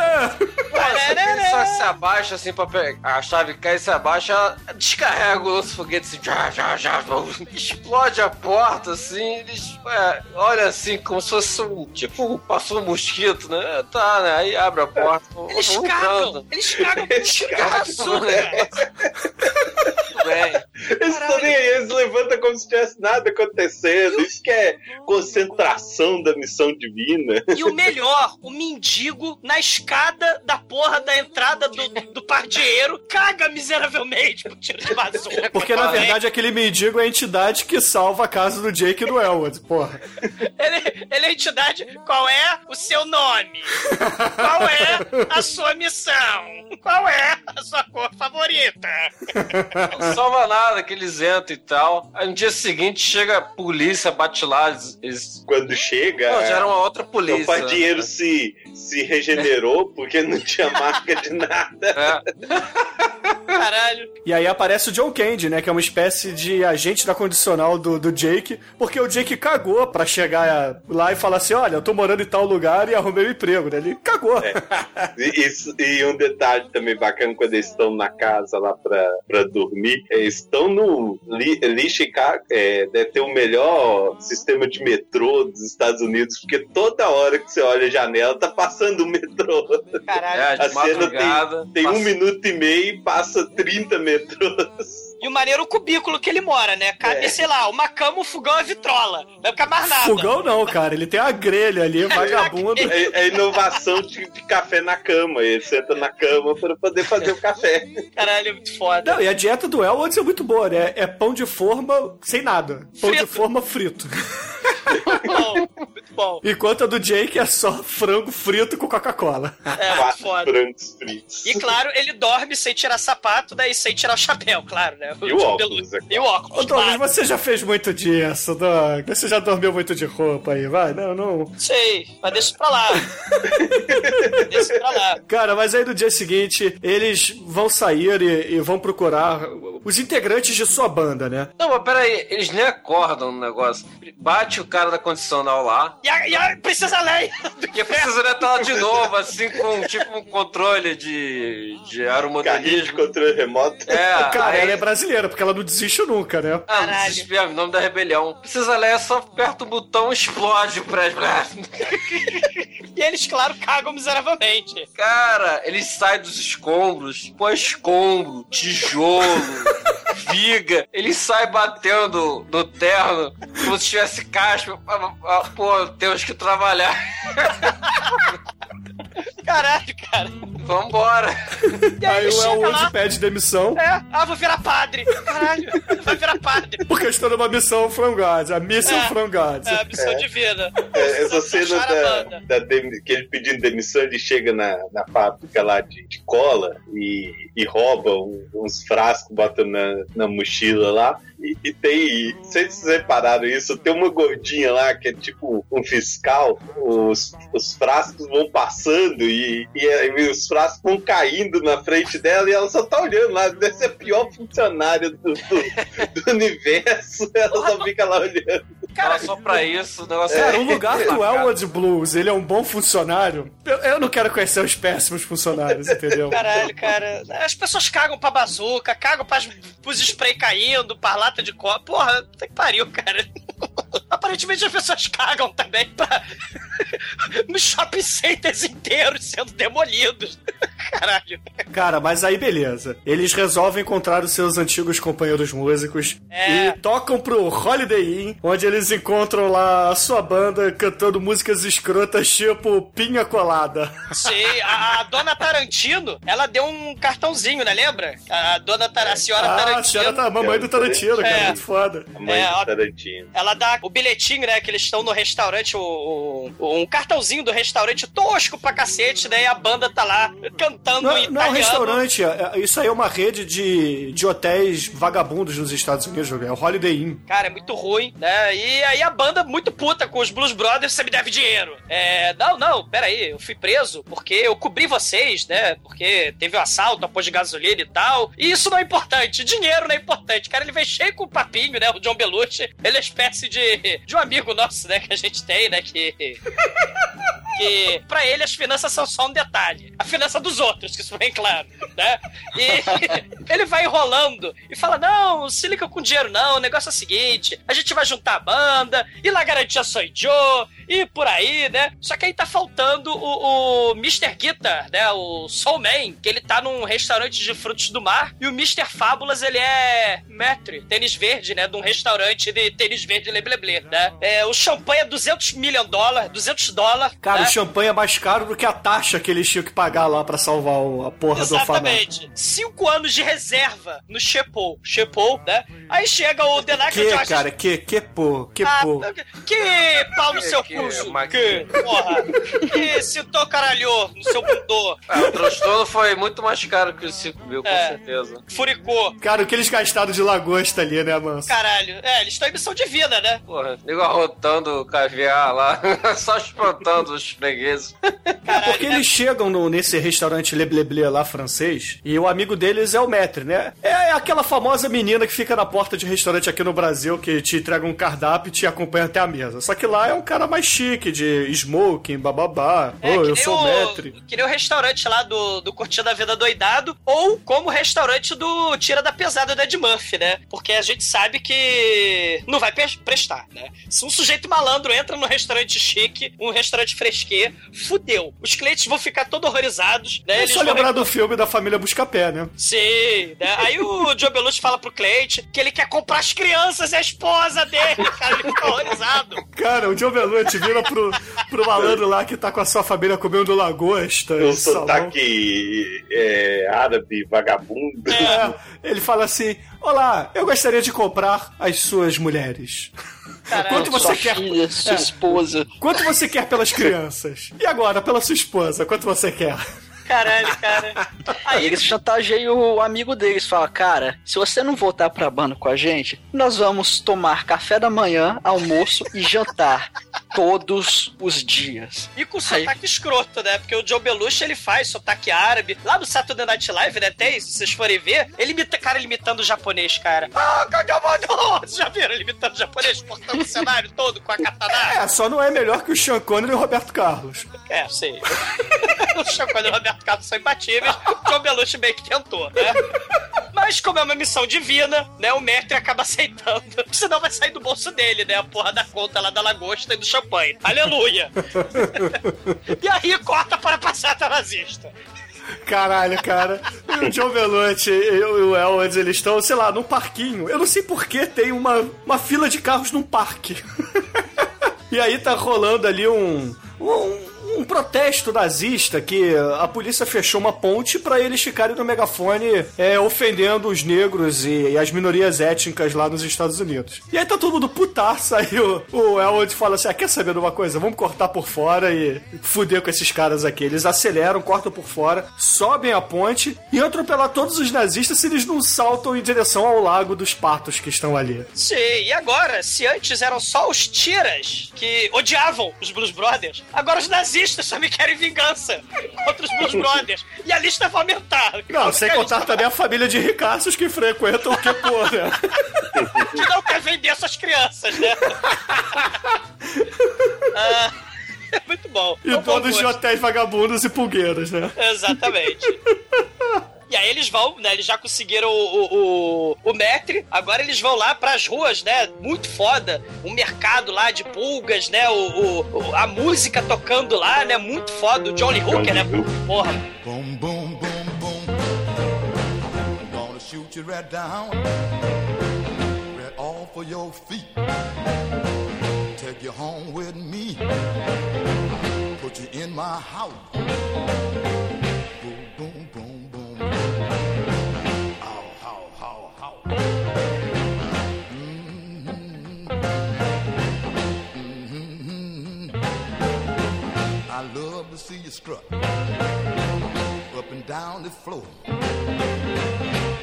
Fire! Ele só se abaixa assim pra pegar. A chave cai e se abaixa, ela descarrega o lança-foguete assim, já, já, já, explode a porta assim, eles é, olha assim, como se fosse um. Tipo, passou um mosquito, né? Tá, né? Aí abre a porta. Eles um cagam! Eles cagam com açúcar! Tudo bem. Eles estão nem aí, eles levantam como se tivesse nada acontecendo. Isso que é concentração da missão divina. E o melhor, o mendigo na escada da porra da entrada do, pardieiro caga miseravelmente por tiro de bazuca. Porque na verdade aquele mendigo é a entidade que salva a casa do Jake e do Elwood, porra. Ele, ele é entidade. Qual é o seu nome? Qual é a sua missão? Qual é a sua cor favorita? Não salva nada que eles entram e tal. Aí no dia seguinte chega a polícia, bate lá. Eles, Quando chega. Não, já era uma outra polícia. O pardieiro se, se regenerou porque não tinha marca de nada. É. Caralho. E aí aparece o John Candy, né? Que é uma espécie de agente da condicional do, do Jake, porque o Jake cagou pra chegar lá e falar assim: olha, eu tô morando em tal lugar e arrumei um emprego, né? Ele cagou. E, isso- e um detalhe também bacana quando eles estão na casa lá pra, pra dormir, eles estão no. Lee Chicago é, deve ter o melhor sistema de metrô dos Estados Unidos, porque toda hora que você olha a janela tá passando o metrô. Caralho. É, A cena madrugada. tem, tem um minuto e meio passa 30 metrôs. E o maneiro é o cubículo que ele mora, né? Cabe, É. sei lá, uma cama, um fogão e vitrola. Não vai ficar mais nada. Fogão não, cara. Ele tem a grelha ali, vagabundo. É, é inovação de, de café na cama. Ele senta na cama para poder fazer o café. Caralho, é muito foda. Não, e a dieta do Elwood é muito boa, né? É pão de forma sem nada. Pão de Frito. forma frito. Muito bom, muito bom. Enquanto a do Jake é só frango frito com Coca-Cola. É, foda. brancos fritos. E claro, ele dorme sem tirar sapato, daí sem tirar o chapéu, claro, né? E o John óculos, é claro. E o óculos, Ô, Douglas, claro. você já fez muito disso, Douglas. Você já dormiu muito de roupa aí, vai? Não, não. Sei, mas deixa pra lá. deixa pra lá. Cara, mas aí no dia seguinte, eles vão sair e, e vão procurar os integrantes de sua banda, né? Não, mas peraí, eles nem acordam no negócio. Bate o cara da condicional lá. E a, e a Princesa Leia? E a princesa tá lá de novo, assim, com tipo um controle de, de Carrinho de controle remoto. É, Cara, aí- ela é brasileira, porque ela não desiste nunca, né? Ah, não desespero, em nome da rebelião. Precisa ler, só aperta o botão e explode o prédio. E eles, claro, cagam miseravelmente. Cara, ele sai dos escombros, põe escombro, tijolo, viga. Ele sai batendo no terno como se tivesse caspa. Ah, ah, Pô, temos que trabalhar. Caralho, cara. Vambora. E aí, Aí o lá. pede demissão, É, ah, vou virar padre. Caralho, vai virar padre. porque estou numa missão from God, a Mission É. É, missão divina. É, essa cena a da, da que ele pedindo demissão, ele chega na, na fábrica lá de, de cola e, e rouba um- uns frascos, bota na, na mochila lá. E, e tem, não sei se vocês repararam isso, tem uma gordinha lá que é tipo um fiscal, os, os frascos vão passando e, e, aí os frascos vão caindo na frente dela e ela só tá olhando lá, deve ser a pior funcionária do, do, do universo, ela só fica lá olhando. Cara, só pra isso, o negócio Cara, é o lugar do Elwood Blues, ele é um bom funcionário. Eu, eu não quero conhecer os péssimos funcionários, entendeu? Caralho, cara. As pessoas cagam pra bazuca, cagam pras, pros spray caindo, pra lata de copo. Porra, puta que pariu, cara. Aparentemente as pessoas cagam também pra... nos shopping centers inteiros sendo demolidos. Caralho. Cara, mas aí beleza. Eles resolvem encontrar os seus antigos companheiros músicos É. e tocam pro Holiday Inn, onde eles encontram lá a sua banda cantando músicas escrotas tipo Pinha Colada. Sim, a, a dona Tarantino, ela deu um cartãozinho, né? Lembra? A dona Tar a senhora Ah, Tarantino. a senhora tá a mamãe do Tarantino, cara, É. muito foda. A mãe É, do. Tarantino. Ela dá o bilhetinho, né? Que eles estão no restaurante, o, o- um cartãozinho do restaurante tosco pra cacete, né? E a banda tá lá cantando Não, em não é um restaurante, é- é- isso aí é uma rede de, de hotéis vagabundos nos Estados Unidos, é o Holiday Inn. Cara, é muito ruim, né? E aí a banda muito puta com os Blues Brothers, você me deve dinheiro. É, não, não, peraí, eu fui preso porque eu cobri vocês, né? Porque teve um assalto, a posto de gasolina e tal. E isso não é importante, dinheiro não é importante. Cara, ele vem cheio com o papinho, né? O John Belushi, ele é espécie de, de um amigo nosso, né? Que a gente tem, né? Que... que pra ele as finanças são só um detalhe. A finança dos outros, que isso bem claro, né? E ele vai enrolando e fala: Não, se liga com dinheiro, não. O negócio é o seguinte: a gente vai juntar a banda, e lá garantia sou Joe, e por aí, né? Só que aí tá faltando o, o Mr. Guitar, né? O Soul Man, que ele tá num restaurante de frutos do mar, e o Mr. Fábulas, ele é maître, tênis verde, né? De um restaurante de tênis verde lebleble, né? É, o champanhe é 200 milhões de dólares, 200 dólares. Cara, né? O champanhe é mais caro do que a taxa que eles tinham que pagar lá pra salvar o- a porra do orfanato. Exatamente. Cinco anos de reserva no Shepou. Shepou, né? Aí chega o Denak Que, Josh. cara, que, que pô, que Ah, pô. que pau no Que- seu que curso. máquina. Que, porra. Que citou caralhou no seu bundô. Ah, o transtorno foi muito mais caro que os 5 mil, com É. certeza. Furicou. Cara, o que eles gastaram de lagosta ali, né, manso? Caralho. É, eles estão em missão divina, né? Porra, nego arrotando caviar lá, só espantando os fregueses. Caralho. Porque né? eles chegam no- nesse restaurante Lebleble lá francês e o amigo deles é o maître, né? É aquela famosa menina que fica na porta de restaurante aqui no Brasil que te entrega um cardápio e te acompanha até a mesa. Só que lá é um cara mais chique, de smoking, bababá. É, eu sou o, maître. Que nem o restaurante lá do, do Curtindo da Vida Doidado, ou como o restaurante do Tira da Pesada do Ed Murphy, né? Porque a gente sabe que não vai prestar, né? Se um sujeito malandro entra num restaurante chique, um restaurante fresquê, fudeu. Os clientes vão ficar todos horrorizados, né? É Eles só lembrar do filme da família Buscapé, né? Sim, né? Aí o Joe Belushi fala pro cliente que ele quer comprar as crianças e a esposa dele, cara, ele fica horrorizado. Cara, o John Belushi vira pro, pro malandro lá que tá com a sua família comendo lagosta. Salmão. sotaque é, árabe, vagabundo. É, ele fala assim: Olá, eu gostaria de comprar as suas mulheres. Quanto você sua quer? filha, sua É. esposa. Quanto você quer pelas crianças? E agora, pela sua esposa, quanto você quer? Caralho, cara. Aí eles chantageiam o amigo deles, fala, cara, se você não voltar pra banda com a gente, nós vamos tomar café da manhã, almoço e jantar todos os dias. E com sotaque escroto, né? Porque o Joe Belushi, ele faz sotaque árabe. Lá no Saturday Night Live, né? Tem, se vocês forem ver, ele imita, cara, ele imitando o japonês, cara. Ah! Vocês já viram ele imitando o japonês, cortando o cenário todo com a katana? É, só não é melhor que o Sean Connery e o Roberto Carlos. É, sei. o Chacone e o Roberto Carlos são imbatíveis. O Joe Belushi meio que tentou, né? Mas como é uma missão divina, né? O mestre acaba aceitando. Senão vai sair do bolso dele, né? A porra da conta lá da lagosta e do Aleluia! e aí corta para a passata nazista. Caralho, cara. O John Belushi e o Elwood, eles estão, sei lá, num parquinho. Eu não sei por que tem uma, uma fila de carros num parque. e aí tá rolando ali um. um um protesto nazista que a polícia fechou uma ponte pra eles ficarem no megafone é, ofendendo os negros e, e as minorias étnicas lá nos Estados Unidos. E aí tá todo mundo putaço, aí o, o Elwood fala assim, ah, quer saber de uma coisa? Vamos cortar por fora e fuder com esses caras aqui. Eles aceleram, cortam por fora, sobem a ponte e atropelar todos os nazistas se eles não saltam em direção ao lago dos patos que estão ali. Sim, e agora, se antes eram só os tiras que odiavam os Blues Brothers, agora os nazistas também querem vingança contra os Blues Brothers. E a lista vai aumentar. Não, sem contar também a família de ricaços que frequentam o que pô, né? que não quer vender essas crianças, né? ah, é muito bom. E É bom todos de gosto. hotéis vagabundos e pulgueiras, né? Exatamente. E aí eles vão, né? Eles já conseguiram o, o, o, o Metri, agora eles vão lá pras ruas, né? Muito foda. O mercado lá de pulgas, né? O, o a música tocando lá, né? Muito foda. O Johnny Hooker, né? Porra. Boom, boom, boom, boom. Gonna shoot you right down. Right all for your feet. Take you home with me. Put you in my house. To see you strut up and down the floor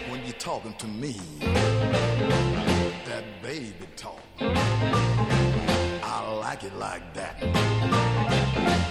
when you're talking to me. That baby talk. I like it like that.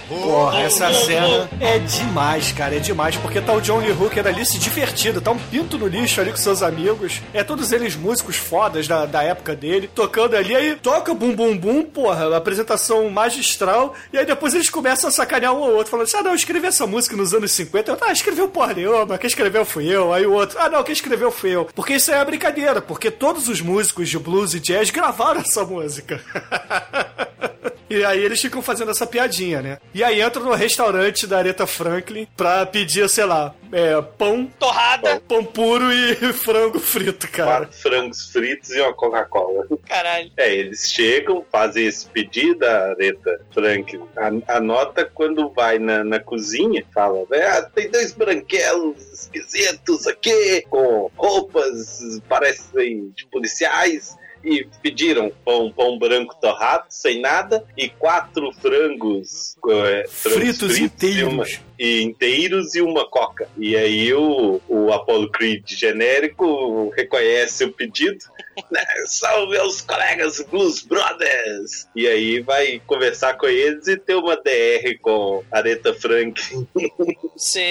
Porra, essa cena é demais, cara, é demais, porque tá o Johnny Hooker ali se divertindo, tá um pinto no lixo ali com seus amigos, é todos eles músicos fodas da, da época dele, tocando ali, aí toca bum bum bum, porra, apresentação magistral, e aí depois eles começam a sacanear um ao outro, falando assim, ah não, eu escrevi essa música nos anos 50, eu, ah, escreveu porra nenhuma, quem escreveu fui eu, aí o outro, ah não, quem escreveu fui eu, porque isso é a brincadeira, porque todos os músicos de blues e jazz gravaram essa música. E aí eles ficam fazendo essa piadinha, né? E aí entra no restaurante da Aretha Franklin pra pedir, sei lá, é, pão. Torrada. Pão puro e frango frito, cara. Quatro frangos fritos e uma Coca-Cola. Caralho. É, eles chegam, fazem esse pedido, a Aretha Franklin an- anota quando vai na, na cozinha, fala, ah, tem dois branquelos esquisitos aqui, com roupas, parecem de policiais, e pediram pão, pão branco torrado, sem nada, e quatro frangos, é, Fritos e inteiros. uma- e inteiros e uma coca. E aí o, o Apollo Creed genérico reconhece o pedido. né, São meus colegas Blues Brothers. E aí vai conversar com eles e ter uma DR com Aretha Franklin. Sim.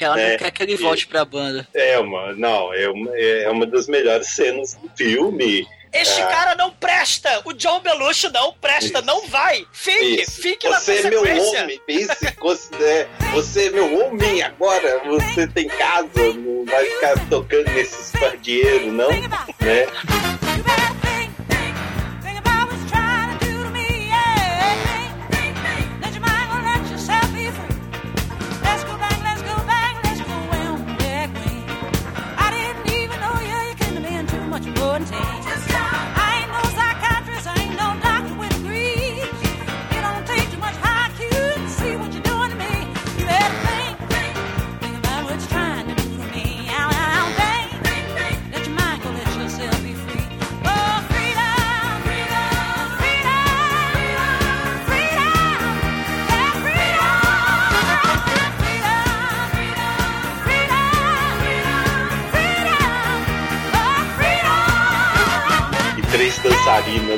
Ela É, não quer que ele volte pra banda. É uma, não, é uma, é uma das melhores cenas do filme. Este Ah. cara não presta! O John Belushi não presta, Isso. não vai! Fique! Isso. Fique na Você é meu homem, pense, considere- você é meu homem agora, você tem casa, não vai ficar tocando nesses pardieros, não, né?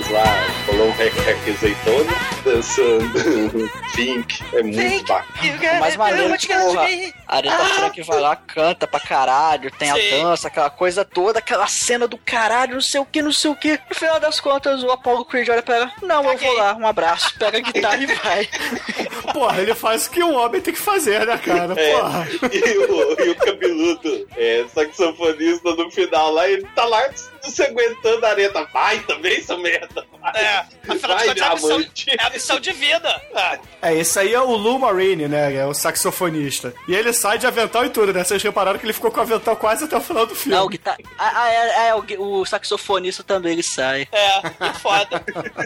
Dançarinas lá, rolou um rec-rec azeitona, dançando. Fink, é muito bacana. É que, porra, a Aretha Franklin vai lá, canta pra caralho, tem a Sim. dança, aquela coisa toda, aquela cena do caralho, não sei o que, não sei o que. No final das contas, o Apollo Creed olha pra ela, não, eu vou lá, um abraço, pega a guitarra e vai. Porra, ele faz o que um homem tem que fazer, né, cara? É, Porra. e, o, e o cabeludo é, saxofonista no final lá, ele tá lá se aguentando a areta. Vai também, seu merda. Vai, É, afinal de vai contas, é a é a missão de vida. Ah, É, esse aí é o Lou Marine, né? É o saxofonista. E ele sai de avental e tudo, né? Vocês repararam que ele ficou com o avental quase até o final do filme. Não, o guitar... ah, ah, é, é, o, o saxofonista também, ele sai. É, muito foda.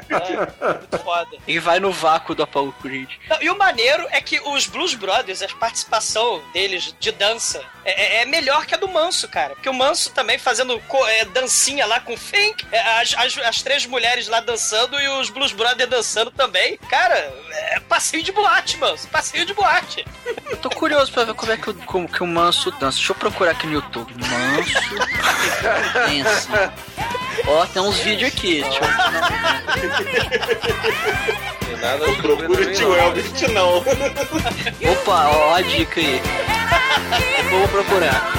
É, muito foda. Ele vai no vácuo do Apollo Creed. Não, e o maneiro é que os Blues Brothers, a participação deles de dança é, é- é melhor que a do Manso, cara. Porque o Manso também fazendo é, dancinha lá com o Fink, é, as, as, as três mulheres lá dançando e os Blues Brothers dançando também. Cara, é passeio de boate, mano. Passeio de boate. Eu tô curioso pra ver como é que o, como que o Manso dança. Deixa eu procurar aqui no YouTube. Manso dança. Ó, tem uns vídeos aqui. Deixa eu... Tem nada Não procura o tio Elbert, não. Opa, ó a dica aí. Vou procurar.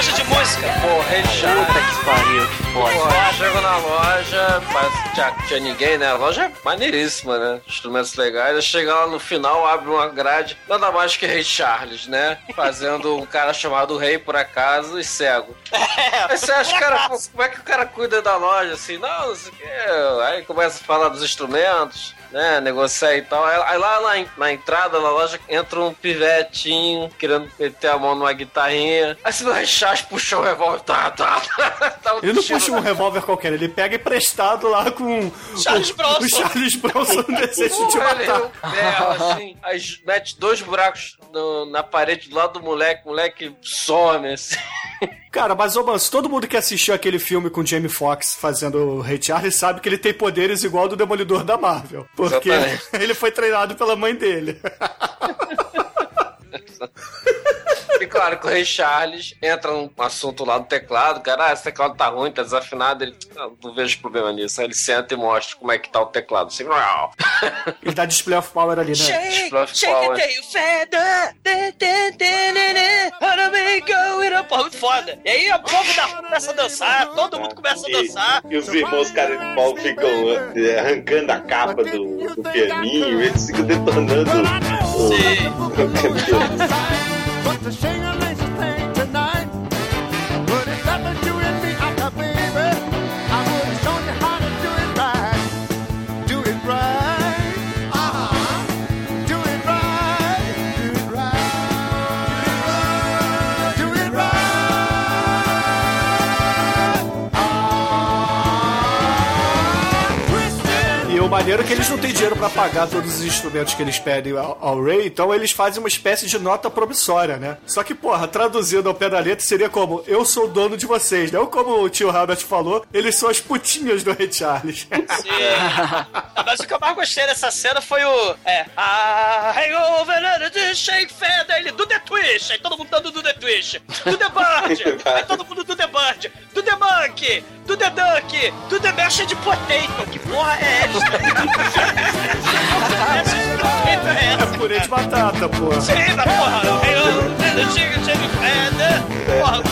Loja de música. Rei Charles. Puta que pariu, que. Pô, chego na loja, mas tinha, tinha ninguém, né? A loja é maneiríssima, né? Instrumentos legais. Eu chego lá no final, abre uma grade, nada mais que Rei Charles, né? Fazendo um cara chamado Rei, por acaso, e cego. Aí você acha, cara, pô, como é que o cara cuida da loja, assim? Não, não sei o quê. Aí começa a falar dos instrumentos, né? Negociar e tal. Aí, lá na, na entrada da loja entra um pivetinho querendo meter a mão numa guitarrinha. Aí você vai Charles puxa o revólver, tá, tá, tá. Ele não puxa um revólver qualquer, ele pega emprestado lá com Charles o, Bronson. o Charles Bronson desejo de Porra, ele matar. berra, assim, mete dois buracos no- na parede do lado do moleque, o moleque some, assim. Cara, mas ô, Manso, todo mundo que assistiu aquele filme com Jamie Foxx fazendo o Ray Charles sabe que ele tem poderes igual do Demolidor da Marvel. Porque Exatamente. ele foi treinado pela mãe dele. E claro que o Rei Charles entra num assunto lá no teclado, cara, ah, esse teclado tá ruim, tá desafinado, ele, "Ah, não vejo problema nisso. Aí ele senta e mostra como é que tá o teclado, assim. Ele dá display of power ali, né? Shake, Explode shake power. it feather. Tê, tê, tê, nê, nê. How make go it up. Muito foda. E aí o povo da começa a dançar, todo mundo começa a dançar. E os irmãos cara de pau ficam arrancando a capa do, do pianinho, eles ficam detonando o, o campeão. But maneiro é que eles não têm dinheiro pra pagar todos os instrumentos que eles pedem ao, ao Ray, então eles fazem uma espécie de nota promissória, né? Só que, porra, traduzindo ao pé da letra seria como: Eu sou o dono de vocês, né? Ou como o tio Robert falou, eles são as putinhas do Ray Charles. Sim. Mas o que eu mais gostei dessa cena foi o. É. Ah, hey over the shake feather. Ele do The Twist. Aí todo mundo dando do The Twist. Do The Bird. aí todo mundo do The Bird. Do The Monkey. Do The Duck. Do The Mashed de Potato. Que porra é essa? É? É purê de batata, porra. Sim, porra. Shake feather. Porra.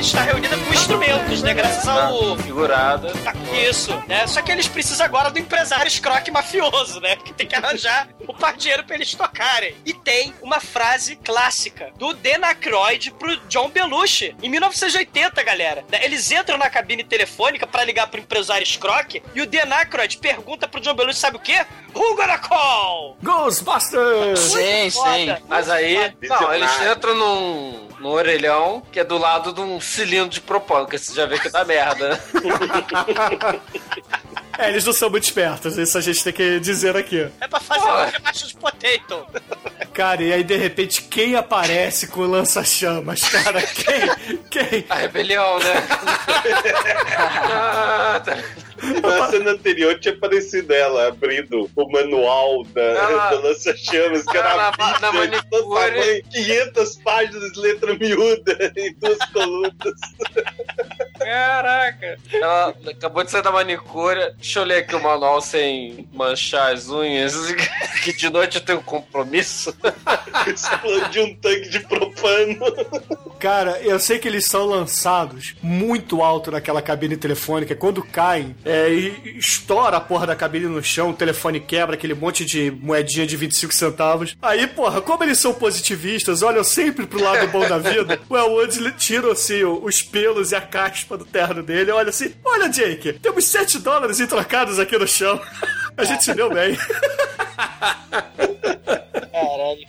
Está reunida com instrumentos, né? Graças ao. Figurada. Tá, Isso, né? Só que eles precisam agora do empresário escroque mafioso, né? Que tem que arranjar o parceiro pra eles tocarem. E tem uma frase clássica do Dan Aykroyd pro John Belushi, em 1980, galera. Né? Eles entram na cabine telefônica pra ligar pro empresário escroque e o Dan Aykroyd pergunta pro John Belushi, sabe o quê? Who gonna call? Ghostbusters! Sim, sim. Mas aí, não, eles entram num, num orelhão que é do lado de um cilindro de propóleo, que você já vê que dá merda, né? É, eles não são muito espertos, isso a gente tem que dizer aqui. É pra fazer Porra. um remacho de potato. Cara, e aí de repente quem aparece com o lança-chamas? Cara, quem? Quem? A rebelião, né? Ah. Na cena anterior tinha aparecido ela abrindo o manual da, Ela- da lança-chamas, que era Ela a na- manicure. tamanho, 500 páginas de letra miúda em duas colunas. Caraca! Ela acabou de sair da manicure. Deixa eu ler aqui o manual sem manchar as unhas. Que de noite eu tenho um compromisso. Explodiu um tanque de propano. Cara, eu sei que eles são lançados muito alto naquela cabine telefônica. Quando caem, é, e estoura a porra da cabine no chão, o telefone quebra, aquele monte de moedinha de 25 centavos. Aí, porra, como eles são positivistas, olham sempre pro lado bom da vida, o Elwood tira assim os pelos e a caspa do terno dele. Olha assim: Olha, Jake, temos 7 dólares em trocados aqui no chão. A gente se deu bem.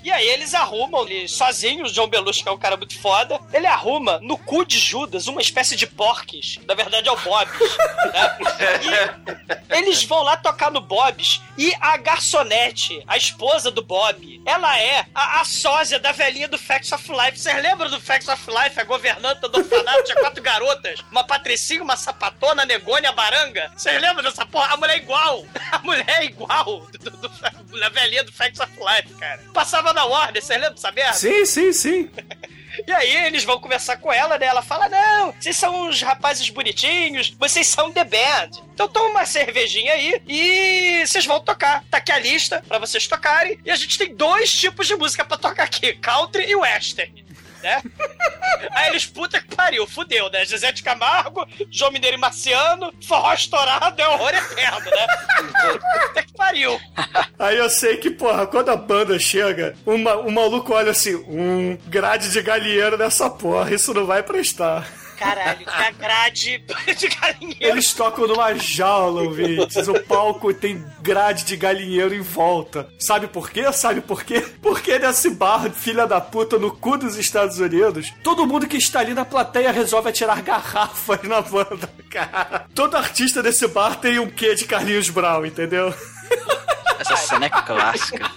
E aí eles arrumam, ele, sozinhos, o John Belushi, que é um cara muito foda, ele arruma no cu de Judas uma espécie de porques. Na verdade é o Bob's. né? Eles vão lá tocar no Bob's e a garçonete, a esposa do Bob, ela é a, a sósia da velhinha do Facts of Life. Vocês lembram do Facts of Life? A governanta do orfanato tinha quatro garotas, uma patricinha, uma sapatona, a negônia, a baranga. Vocês lembram dessa porra? A mulher é igual. A mulher é igual do, do, do na velhinha do Facts of Life, cara. Passava na Warner, vocês lembram dessa merda? Sim, sim, sim. E aí eles vão conversar com ela, né? Ela fala: Não, vocês são uns rapazes bonitinhos, vocês são The Band. Então toma uma cervejinha aí e vocês vão tocar. Tá aqui a lista pra vocês tocarem. E a gente tem dois tipos de música pra tocar aqui: country e western. Né? Aí eles, puta que pariu, fudeu, né? José de Camargo, João Mineiro e Marciano, forró estourado, é horror eterno, né? Puta que pariu. Aí eu sei que, porra, quando a banda chega, uma, o maluco olha assim, um grade de galinheiro nessa porra, isso não vai prestar. Caralho, a grade de galinheiro. Eles tocam numa jaula, ouvintes. O palco tem grade de galinheiro em volta. Sabe por quê? Sabe por quê? Porque nesse bar, filha da puta, no cu dos Estados Unidos, todo mundo que está ali na plateia resolve atirar garrafas na banda, cara. Todo artista desse bar tem um quê de Carlinhos Brown, entendeu? Essa cena é clássica.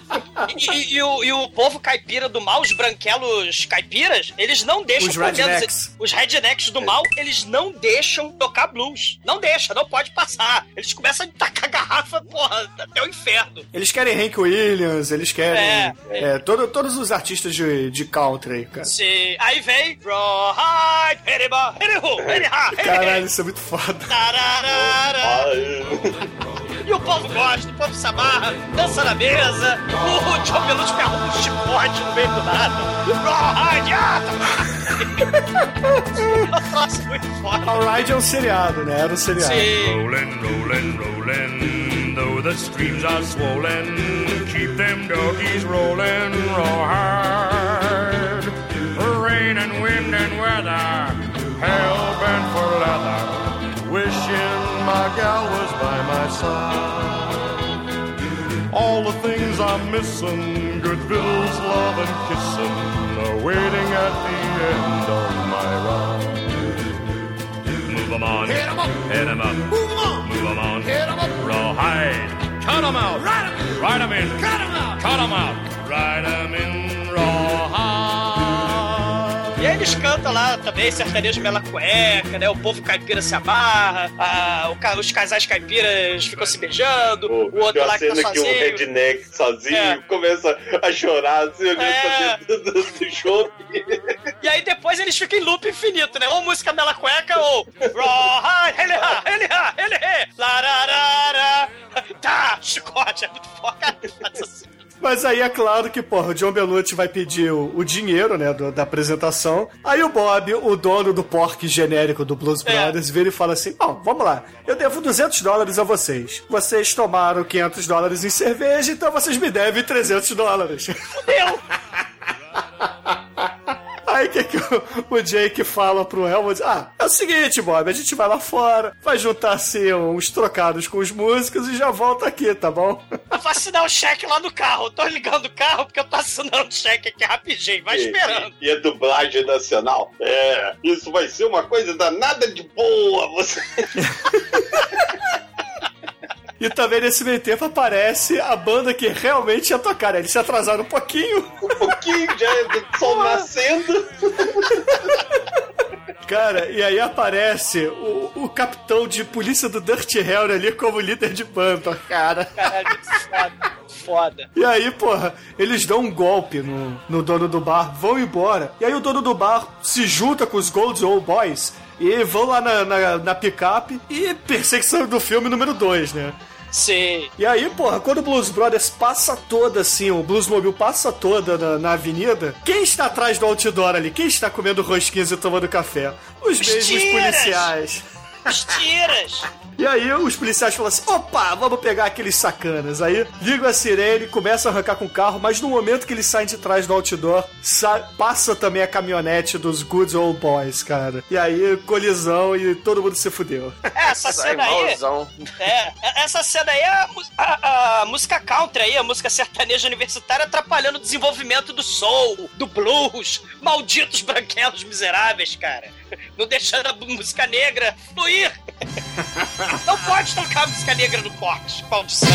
E, e- e o, e o povo caipira do mal, os branquelos caipiras, eles não deixam Os rednecks. os rednecks do mal, eles não deixam tocar blues. Não deixa, não pode passar. Eles começam a tacar garrafa, porra, até o inferno. Eles querem Hank Williams, eles querem. É. é, todo- todos os artistas de, de country, cara. Sim. Aí vem Rawhide, Heriba, Herihu, Heriha, Caralho, isso é muito foda. Tararara. E o povo gosta, o povo se amarra, dança na mesa, o John Belushi me arruma um chicote no meio do nada. Rawhide, ah, tá... Nossa, muito foda. Alright é um seriado, né? Era um seriado. Sim. Rollin', rollin', rollin', though the streams are swollen, keep them doggies rollin' raw hard. Rain and wind and weather, hell bent for leather, gal was by my side. All the things I'm missing, good victuals, love and kissing, are waiting at the end of my ride. Move 'em on, hit 'em up, hit 'em up, move 'em on, move 'em on, hit 'em up, rawhide, cut 'em out, ride 'em in, ride 'em in, cut 'em out, cut 'em out, ride 'em in, eles cantam lá também, sertanejo mela cueca, né? O povo caipira se amarra, ah, o os casais caipiras ficam se beijando, o outro lá que tá cena que um sozinho. redneck sozinho É. começa a chorar, assim, olhando É. pra dentro do, show. E aí depois eles ficam em loop infinito, né? Ou música mela cueca ou lararara, tá, chicote, é muito foda. Mas aí é claro que, porra, o John Belushi vai pedir o, o dinheiro, né, do- da apresentação. Aí o Bob, o dono do porque genérico do Blues É. Brothers, vira e fala assim: Bom, vamos lá, eu devo 200 dólares a vocês. Vocês tomaram 500 dólares em cerveja, então vocês me devem 300 dólares. Fudeu! Aí o que, que o, o Jake fala pro Helmut? Ah, é o seguinte, Bob, a gente vai lá fora, vai juntar assim uns trocados com os músicos e já volta aqui, tá bom? Eu vou assinar o cheque lá no carro. Eu tô ligando o carro porque eu tô assinando o cheque aqui rapidinho. Vai esperando. E, e a dublagem nacional. É, isso vai ser uma coisa danada de boa. Você... E também nesse meio tempo aparece a banda que realmente ia tocar, né? Eles se atrasaram um pouquinho. Um pouquinho, já é do sol nascendo. Cara, e aí aparece o, o capitão de polícia do Dirty Hell ali como líder de banda, cara. Caralho, foda. Foda. E aí, porra, eles dão um golpe no, no dono do bar, vão embora. E aí o dono do bar se junta com os Gold Old Boys e vão lá na, na, na picape e perseguição do filme número 2, né? Sim. E aí, porra, quando o Blues Brothers passa toda assim, o Blues Mobile passa toda na, na avenida, quem está atrás do outdoor ali? Quem está comendo rosquinhas e tomando café? Os Os mesmos tiras! policiais. Os tiras. E aí os policiais falam assim: opa, vamos pegar aqueles sacanas. Aí ligam a sirene, começam a arrancar com o carro, mas no momento que eles saem de trás do outdoor, sa- passa também a caminhonete dos Good Old Boys, cara. E aí, colisão e todo mundo se fudeu. É, essa cena aí. malzão. É, essa cena aí é a, a- a música country aí, a música sertaneja universitária atrapalhando o desenvolvimento do soul, do blues. Malditos branquelos miseráveis, cara. Não deixando a música negra fluir. Não pode tocar música negra no corte, maldição.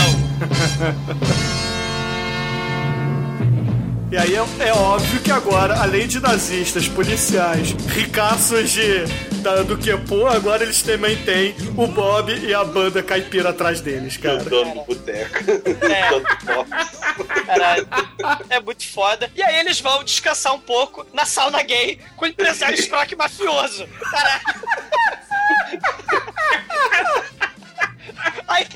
E aí é, é óbvio que agora, além de nazistas, policiais, ricaços de, da- do que pô, agora eles também têm o Bob e a banda caipira atrás deles, cara. O dono do boteco. É. Dono do. Caralho. É muito foda. E aí eles vão descansar um pouco na sauna gay com o empresário escroque mafioso. Caralho. Aí,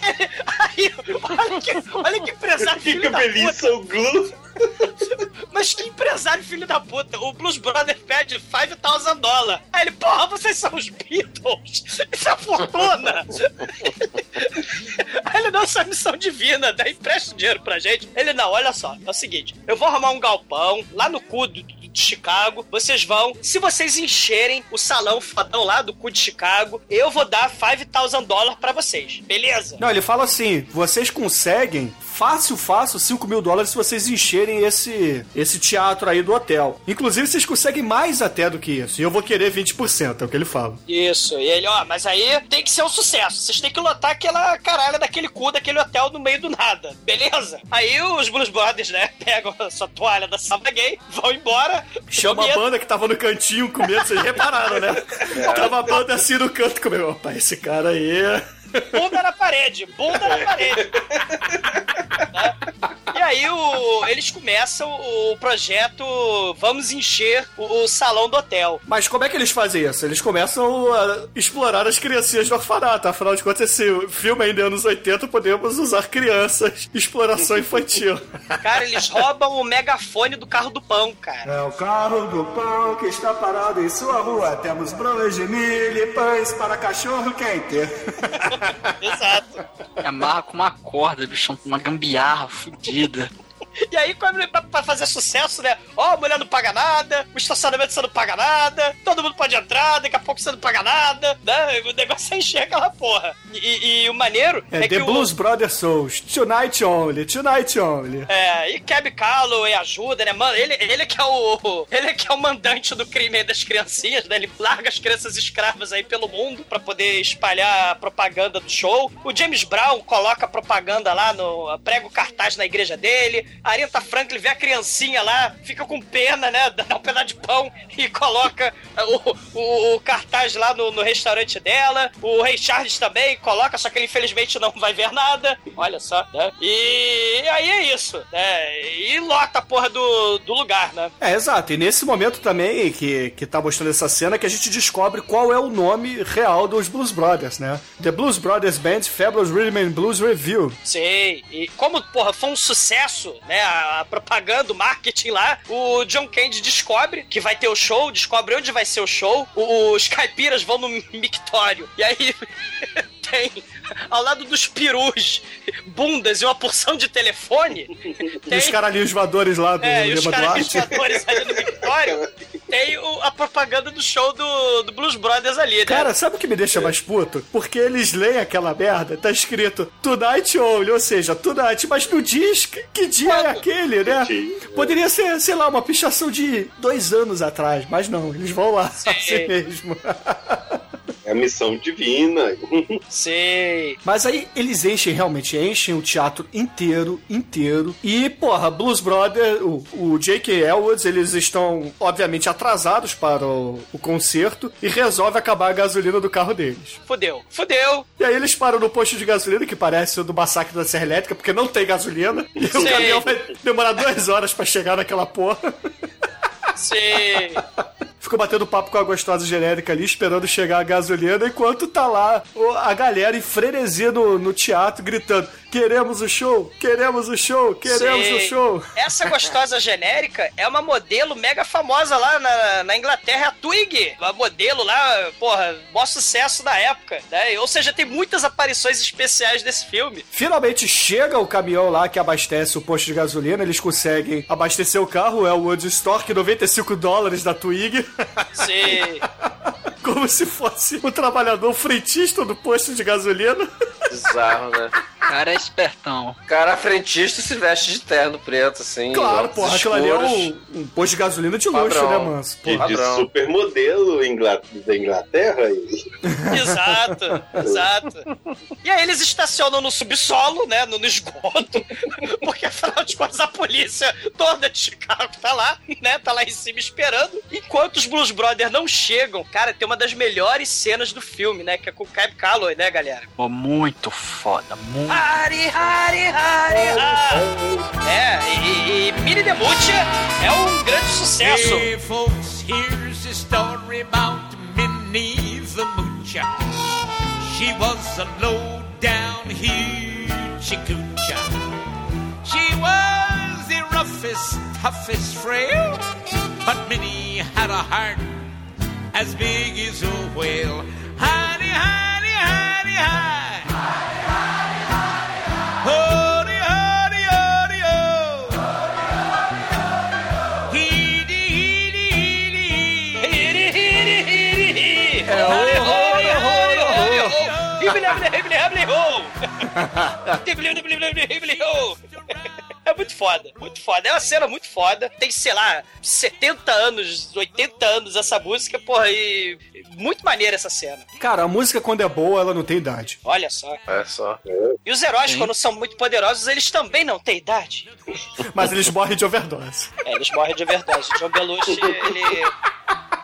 aí olha, que, olha que empresário filho Fica da feliz, puta. sou Glu. Mas que empresário filho da puta. O Blues Brothers pede 5,000 dólares. Aí ele, porra, vocês são os Beatles. Isso é fortuna. Aí ele dá essa missão divina, daí empresta o dinheiro pra gente. Ele, não, olha só, é o seguinte, eu vou arrumar um galpão lá no cu do- de Chicago, vocês vão, se vocês encherem o salão fodão lá do cu de Chicago, eu vou dar 5,000 dólares pra vocês, beleza? Não, ele fala assim: vocês conseguem fácil, fácil 5 mil dólares se vocês encherem esse, esse teatro aí do hotel. Inclusive, vocês conseguem mais até do que isso. E eu vou querer 20%, é o que ele fala. Isso, e ele, ó, mas aí tem que ser um sucesso. Vocês têm que lotar aquela caralha daquele cu, daquele hotel no meio do nada, beleza? Aí os Blues Brothers, né, pegam a sua toalha da sala gay, vão embora. Chama a banda que tava no cantinho com medo, vocês repararam, né? Tava a banda assim no canto comigo. Opa, esse cara aí. Bunda na parede, bunda na parede. Né? E aí o- eles começam o projeto Vamos encher o, o salão do hotel. Mas como é que eles fazem isso? Eles começam a explorar as criancinhas do orfanato. Afinal de contas, esse filme ainda é anos 80, podemos usar crianças. Exploração infantil. Cara, eles roubam o megafone do carro do pão, cara. É o carro do pão que está parado em sua rua. Temos broas de milho e pães para cachorro quente. Exato. Amarra com uma corda, bichão, com uma gambiarra fudida. E aí, pra, fazer sucesso, né? Ó, a mulher não paga nada, o estacionamento você não paga nada, todo mundo pode entrar, daqui a pouco você não paga nada, né? O negócio é encher aquela porra. E, e- o maneiro é, É, que The o- Blues Brothers Souls. Tonight only, tonight only. É, e Keb Calloway ajuda, né? Mano, ele, ele que é o. Ele que é o mandante do crime aí das criancinhas, né? Ele larga as crianças escravas aí pelo mundo pra poder espalhar a propaganda do show. O James Brown coloca propaganda lá no. prega o cartaz na igreja dele. A Aretha Franklin vê a criancinha lá, fica com pena, né? Dá um pedaço de pão e coloca o, o, o cartaz lá no, no restaurante dela. O Ray Charles também coloca, só que ele infelizmente não vai ver nada. Olha só, né? E aí é isso, né? E lota a porra do, do lugar, né? É, exato. E nesse momento também que, que tá mostrando essa cena que a gente descobre qual é o nome real dos Blues Brothers, né? The Blues Brothers Band Fabulous Rhythm and Blues Review. Sei. E como, porra, foi um sucesso, né? A, a propaganda, o marketing lá, o John Candy descobre que vai ter o show, descobre onde vai ser o show. Os caipiras vão no mictório. E aí tem, ao lado dos perus, bundas e uma porção de telefone. E os caralhinhos voadores lá do É, os Lima Duarte. atores ali no Victório, tem o- a propaganda do show do, do Blues Brothers ali, né? Cara, sabe o que me deixa mais puto? Porque eles leem aquela merda, tá escrito Tonight Only, ou seja, Tonight, mas não diz que, que dia é aquele, né? Poderia ser, sei lá, uma pichação de dois anos atrás, mas não, eles vão lá assim mesmo. É a missão divina. Sei. Mas aí eles enchem, realmente enchem o teatro inteiro, inteiro. E, porra, Blues Brother, o, o J.K. Elwoods, eles estão, obviamente, atrasados para o, o concerto e resolve acabar a gasolina do carro deles. Fudeu. Fudeu. E aí eles param no posto de gasolina, que parece o do massacre da Serra Elétrica, porque não tem gasolina. E o Sei. caminhão vai demorar duas horas pra chegar naquela porra. Sei. Ficou batendo papo com a gostosa genérica ali, esperando chegar a gasolina, enquanto tá lá a galera em frenesia no, no teatro, gritando: Queremos o show! Queremos o show! Queremos Sei. o show! Essa gostosa genérica é uma modelo mega famosa lá na, na Inglaterra, a Twig. Uma modelo lá, porra, maior sucesso da época. Né? Ou seja, tem muitas aparições especiais desse filme. Finalmente chega o caminhão lá que abastece o posto de gasolina, eles conseguem abastecer o carro, é o Woodstock, 95 dólares da Twig. Sei. Como se fosse o trabalhador frentista do posto de gasolina. Bizarro, né? cara é espertão. Cara frentista se veste de terno preto, assim. Claro, porra, aquilo ali é um, um posto de gasolina de luxo, Padrão. né, manso? De, Porra. de Padrão. supermodelo ingla- da Inglaterra. e- Exato, exato. E aí eles estacionam no subsolo, né? No, no esgoto. Porque afinal de contas a polícia toda de Chicago tá lá, né? Tá lá em cima esperando. Enquanto os Blues Brothers não chegam, cara, tem uma das melhores cenas do filme, né? Que é com o Cab Calloway, né, galera? Pô, muito foda, muito. Hari, Hari, Hari, Hari. É, e, e, e Mini Demucci é um grande sucesso. Hey, folks, here's a story about Minnie the Moocher. She was a low down hoochie coocher. She was the roughest, toughest frail, but Minnie had a heart as big as a whale. Honey, honey, honey. Honey, honey, honey, oh. É muito foda, muito foda. É uma cena muito foda. Tem, sei lá, 70 anos, 80 anos essa música, porra, e muito maneira essa cena. Cara, a música quando é boa, ela não tem idade. Olha só. É só. E os heróis, quando são muito poderosos, eles também não têm idade. Mas eles morrem de overdose. É, eles morrem de verdade. John Belushi, ele.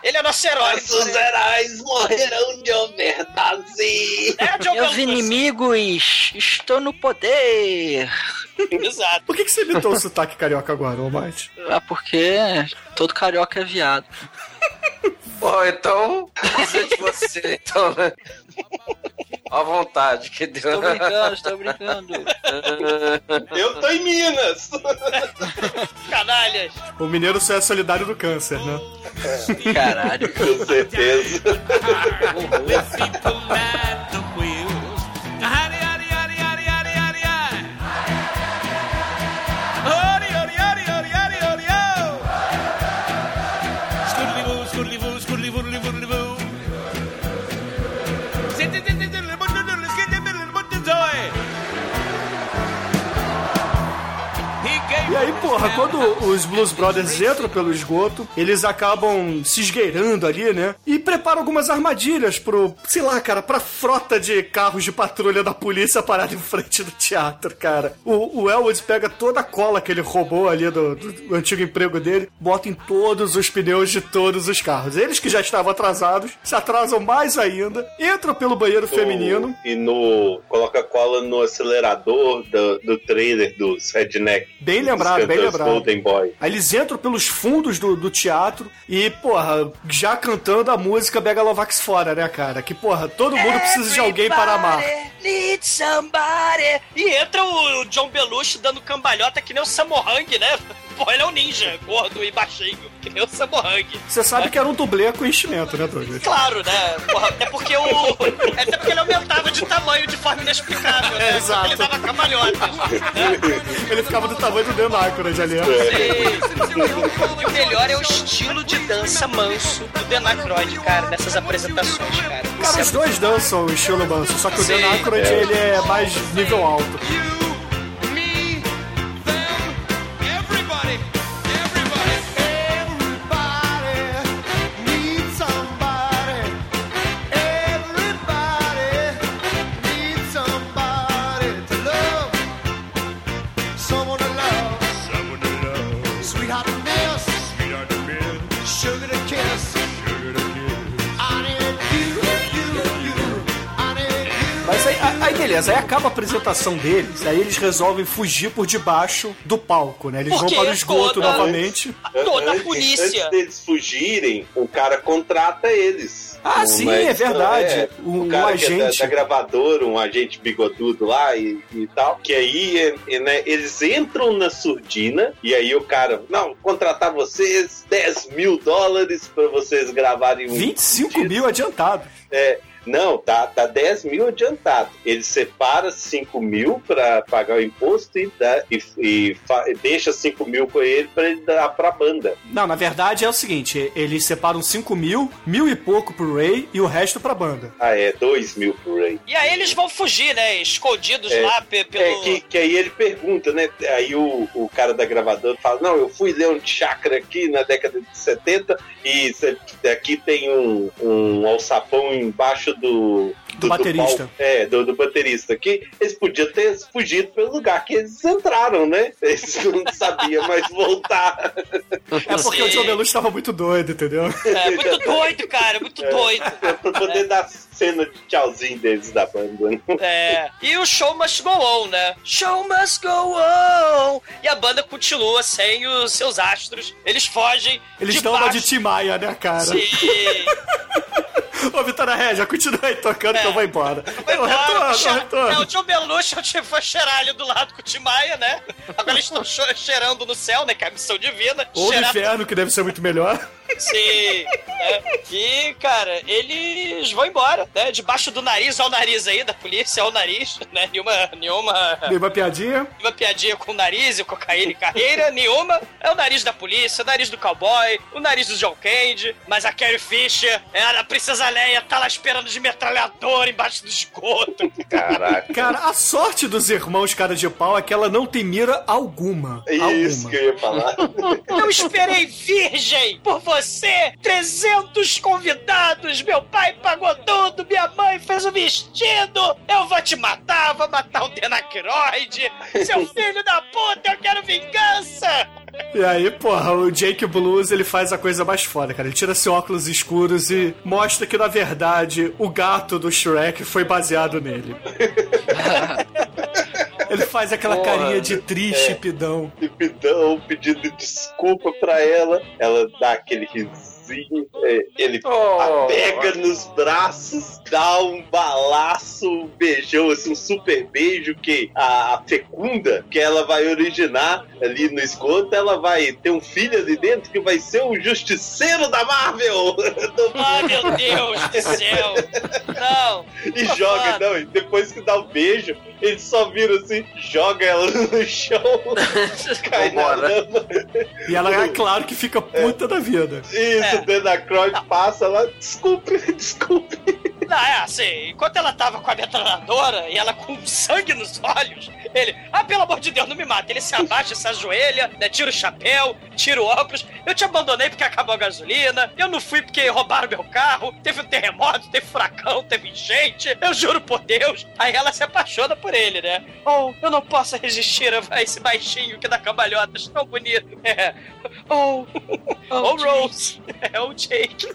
Ele é nosso herói. Nossos heróis morrerão de overdose. É, John Meus Belushi. inimigos, estou no poder. Exato. Por que, que você imitou o sotaque carioca agora, Almighty? Ah, porque todo carioca é viado. Bom, então, de você, então, né? À vontade, que deu. Tô brincando, tô brincando. Eu tô em Minas. Canalhas. O mineiro só é solidário do câncer, né? Caralho. Com certeza. Porra, quando os Blues Brothers entram pelo esgoto, eles acabam se esgueirando ali, né? E preparam algumas armadilhas pro, sei lá, cara, pra frota de carros de patrulha da polícia parada em frente do teatro, cara. O, o Elwood pega toda a cola que ele roubou ali do, do antigo emprego dele, bota em todos os pneus de todos os carros. Eles que já estavam atrasados, se atrasam mais ainda, entram pelo banheiro feminino. E no. Coloca cola no acelerador do, do trailer dos Redneck. Bem lembrado, bem lembrado. Golden Boy. Aí eles entram pelos fundos do, do teatro e, porra, já cantando a música Megalovax fora, né, cara? Que, porra, todo mundo precisa de alguém para amar. Need somebody. E entra o John Belushi dando cambalhota que nem o Samohang, né? Pô, ele é um ninja, gordo e baixinho, que nem o Samohang. Você sabe que era um dublê com enchimento, né, Douglas? Claro, né? Porra, até porque o. Até porque ele aumentava de tamanho de forma inexplicável, né? É, exato. Ele dava cambalhotas. Ele ficava do tamanho do Aykroyd ali. né? E o melhor é o estilo de dança manso do Dan Aykroyd, cara, nessas apresentações, cara. Cara, os dois dançam o estilo manso, só que o É. ele é mais nível alto. Beleza, aí acaba a apresentação deles, aí eles resolvem fugir por debaixo do palco, né? Eles Porque vão para o esgoto toda- novamente. Toda a polícia. Antes deles fugirem, o cara contrata eles. Ah, Um sim, é verdade. O- o o cara que é da, agente. da gravadora, um agente bigodudo lá e, e tal. Que aí é- é, né, eles entram na surdina e aí o cara, não, contratar vocês 10 mil dólares pra vocês gravarem um. 25 mil adiantado. É, não, tá, tá 10 mil adiantado. Ele separa 5 mil pra pagar o imposto e, dá, e, e fa- deixa 5 mil com ele pra ele dar pra banda. Não, na verdade é o seguinte: eles separam 5 mil, mil e pouco pro Ray e o resto pra banda. Ah, é, 2 mil pro Ray. E aí eles vão fugir, né? Escondidos É. lá pe- pelo. É, que, que aí ele pergunta, né? Aí o, o cara da gravadora fala: Não, eu fui ler um chakra aqui na década de 70 e aqui tem um, um alçapão embaixo do. Do baterista. palco. é, do, do baterista. Que eles podiam ter fugido pelo lugar que eles entraram, né? Eles não sabiam mais voltar. É porque o John Belushi estava muito doido, entendeu? É muito doido, cara, muito doido. É, pra poder dar cena de tchauzinho deles da banda. né? É. E o show must go on, né? Show must go on. E a banda continua sem os seus astros. Eles fogem. Eles dão uma de debaixo- Tim Maia, né, cara? Sim. Ô, Vitória Regia, continua aí tocando que eu vou embora. Vai Eu embora, retorno, eu É, retorno. o John Belushi eu foi cheirar ali do lado com o Tim Maia, né? Agora eles estão cheirando no céu, né? Que é a missão divina. Ou no Cheirar- inferno, que deve ser muito melhor. Sim. né? E, cara, eles vão embora, né? Debaixo do nariz, ao nariz aí da polícia, ao nariz, né? Nenhuma, nenhuma, Dei uma piadinha. nenhuma piadinha com o nariz e cocaína e carreira, nenhuma. É o nariz da polícia, o nariz do cowboy, o nariz do John Candy, mas a Carrie Fisher, ela, a Princesa Leia, tá lá esperando de metralhador embaixo do esgoto. Caraca. Cara, a sorte dos irmãos cara de pau é que ela não tem mira alguma. É isso alguma. que eu ia falar. Eu esperei virgem por você! 300 convidados! Meu pai pagou tudo! Minha mãe fez o vestido! Eu vou te matar! Vou matar o Denacroide! Seu filho da puta! Eu quero vingança! E aí, porra, o Jake Blues, ele faz a coisa mais foda, cara. Ele tira seu óculos escuros e mostra que, na verdade, o gato do Shrek foi baseado nele. ele faz aquela Porra, carinha de triste, é. pidão. Pidão pedindo desculpa pra ela. Ela dá aquele risinho. É, ele Oh. a pega nos braços, dá um balaço, um beijão, assim, um super beijo que a, a fecunda, que ela vai originar ali no esgoto, ela vai ter um filho ali dentro que vai ser o justiceiro da Marvel. Ai, meu Deus do céu! Não! E joga, não, e depois que dá o beijo, ele só vira assim, joga ela no chão, cai na lama. E ela, é claro, que fica puta da vida. Isso, É. o Denacroid passa lá, desculpe, desculpe. Não, é assim, enquanto ela tava com a metralhadora e ela com sangue nos olhos, ele, ah, pelo amor de Deus, não me mata. Ele se abaixa, se ajoelha, né, tira o chapéu, tira o óculos. Eu te abandonei porque acabou a gasolina, eu não fui porque roubaram meu carro, teve um terremoto, teve furacão, teve enchente, eu juro por Deus. Aí ela se apaixona por ele, né? Oh, eu não posso resistir a esse baixinho que dá cambalhotas tão bonito. É. Oh, oh, Rose. É o Jake.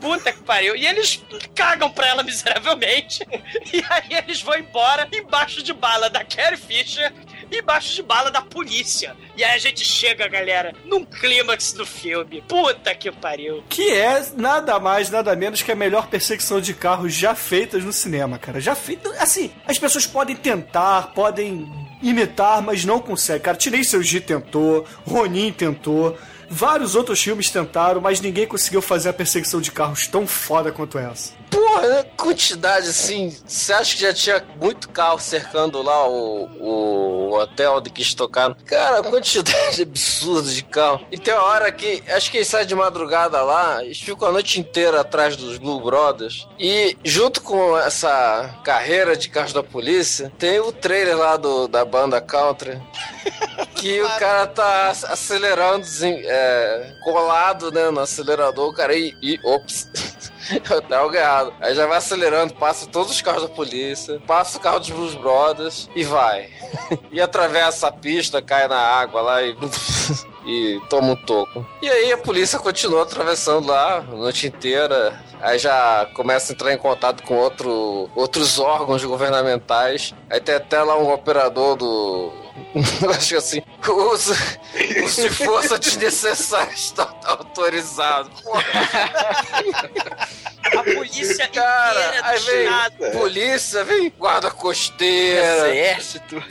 Puta que pariu. E eles cagam pra ela miseravelmente. E aí eles vão embora embaixo de bala da Carrie Fisher embaixo de bala da polícia. E aí a gente chega, galera, num clímax do filme. Puta que pariu. Que é nada mais, nada menos que a melhor perseguição de carros já feitas no cinema, cara. Já feita. Assim, as pessoas podem tentar, podem imitar, mas não conseguem. Cara, Tirei seu G tentou, Ronin tentou. Vários outros filmes tentaram, mas ninguém conseguiu fazer a perseguição de carros tão foda quanto essa. Porra, quantidade assim. Você acha que já tinha muito carro cercando lá o, o hotel de que eles tocaram? Cara, quantidade absurda de carro. E tem uma hora que, acho que eles saem de madrugada lá, eles ficam a noite inteira atrás dos Blue Brothers. E junto com essa carreira de carros da polícia, tem o trailer lá do, da banda Country. Que o cara tá ac- acelerando, é, colado né, no acelerador, o cara e, e ops. Tá algo errado. Aí já vai acelerando, passa todos os carros da polícia, passa o carro dos Blues Brothers e vai. E atravessa a pista, cai na água lá e. E toma um toco. E aí a polícia continua atravessando lá a noite inteira. Aí já começa a entrar em contato com outro, outros órgãos governamentais. Aí tem até lá um operador do. Acho que assim, uso, uso de força desnecessária está autorizado. Porra. A polícia Cara, inteira aí vem polícia, vem guarda costeira. Exército.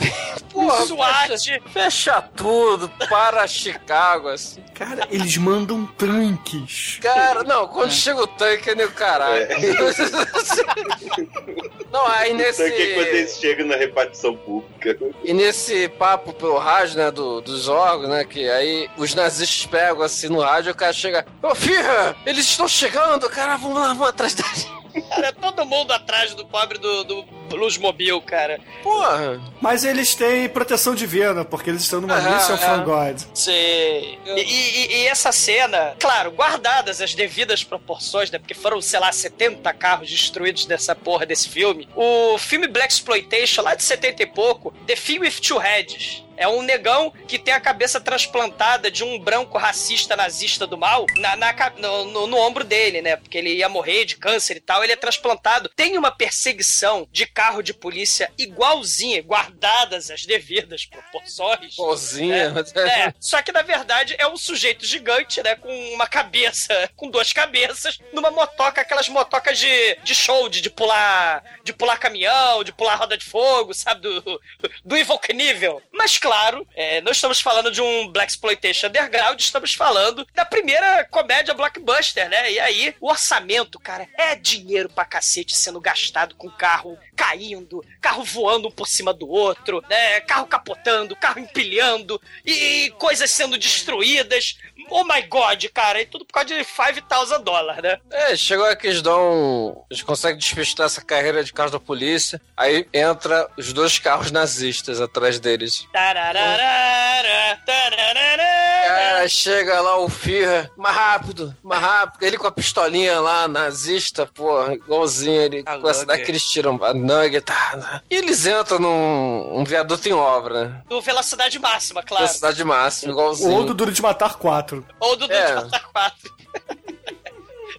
Porra, SWAT. fecha, fecha tudo, para Chicago, assim. Cara, eles mandam tanques. Cara, não, quando chega o tanque é nem o caralho. não, aí nesse. Tanque é quando eles chegam na repartição pública. E nesse papo pelo rádio, né, do- dos órgãos, né, que aí os nazistas pegam assim no rádio e o cara chega, ô filha, eles estão chegando, cara, vamos lá, vamos atrás deles. Cara, todo mundo atrás do pobre do, do Bluesmobile, cara. Porra. Mas eles têm proteção divina, porque eles estão numa Ah, mission é. from God. Sei. E, e- e essa cena, claro, guardadas as devidas proporções, né? Porque foram, sei lá, 70 carros destruídos dessa porra desse filme. O filme Black Exploitation, lá de 70 e pouco, The Film with Two Heads. É um negão que tem a cabeça transplantada de um branco racista nazista do mal na, na no, no- no ombro dele, né? Porque ele ia morrer de câncer e tal. Ele é transplantado. Tem uma perseguição de carro de polícia igualzinha, guardadas as devidas proporções. Igualzinha. É, só que na verdade é um sujeito gigante, né? Com uma cabeça, com duas cabeças, numa motoca, aquelas motocas de, de show, de, de pular de pular caminhão, de pular roda de fogo, sabe? Do, do Evil Knievel. Mas claro, é, não estamos falando de um Black Exploitation Underground, estamos falando da primeira comédia blockbuster, né? E aí, o orçamento, cara, é dinheiro pra cacete sendo gastado com carro caindo, carro voando um por cima do outro, né? Carro capotando, carro empilhando e coisas sendo destruídas. Oh my god, cara, e tudo por causa de 5,000 dólares, né? É, chegou aqui, eles dão. Eles conseguem despistar essa carreira de carros da polícia. Aí entra os dois carros nazistas atrás deles. Tararara, tararara. Cara, chega lá o Firra, mais rápido, mais rápido. Ele com a pistolinha lá, nazista, porra, igualzinho ele. com essa daqui eles tiram a nugget. Tá, e eles entram num um viaduto em obra, né? Do Velocidade Máxima, claro. Velocidade máxima, igualzinho. Ou do Duro de Matar 4. Ou do É. Matar 4.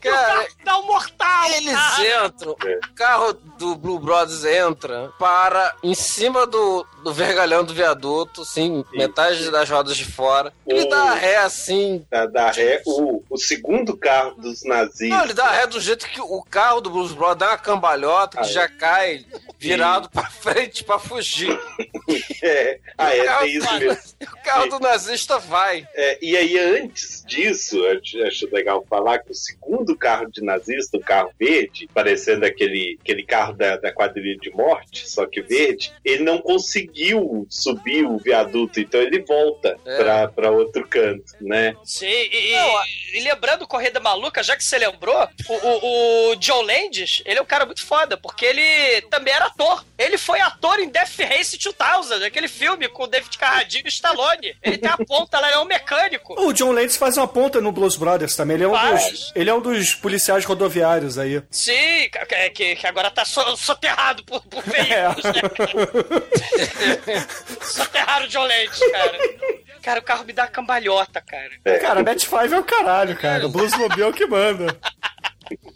Cara, Dá um mortal! Eles cara. entram, o carro do Blue Brothers entra, para em cima do, do vergalhão do viaduto, assim, metade das rodas de fora. Ele O- dá ré assim. Da, da ré, o, o segundo carro dos nazistas. Não, ele dá ré do jeito que o carro do Blues Brothers dá uma cambalhota que Ah, é. já cai virado pra frente pra fugir. É, ah, é, carro tem isso mesmo. O carro do nazista vai. É, e aí, antes disso, eu acho, acho legal falar que o segundo carro de nazista, o carro verde, parecendo aquele, aquele carro da, da quadrilha de morte, só que verde, ele não conseguiu subir o viaduto, então ele volta É. pra, pra outro canto, né? Sim, e, e- e lembrando Corrida Maluca, já que você lembrou, o, o, o John Landis, ele é um cara muito foda, porque ele também era ator. Ele foi ator em Death Race 2000, aquele filme com o David Carradine e Stallone. Ele tem a ponta lá, ele é um mecânico. O John Landis faz uma ponta no Blues Brothers também. Ele é um, Faz. dos, ele é um dos policiais rodoviários aí. Sim, que, que- agora tá so- soterrado por, por veículos, né, cara? Soterraram o John Landis, cara. Cara, o carro me dá cambalhota, cara. Cara, Match 5 é o caralho, cara. O Bluesmobile é o que manda.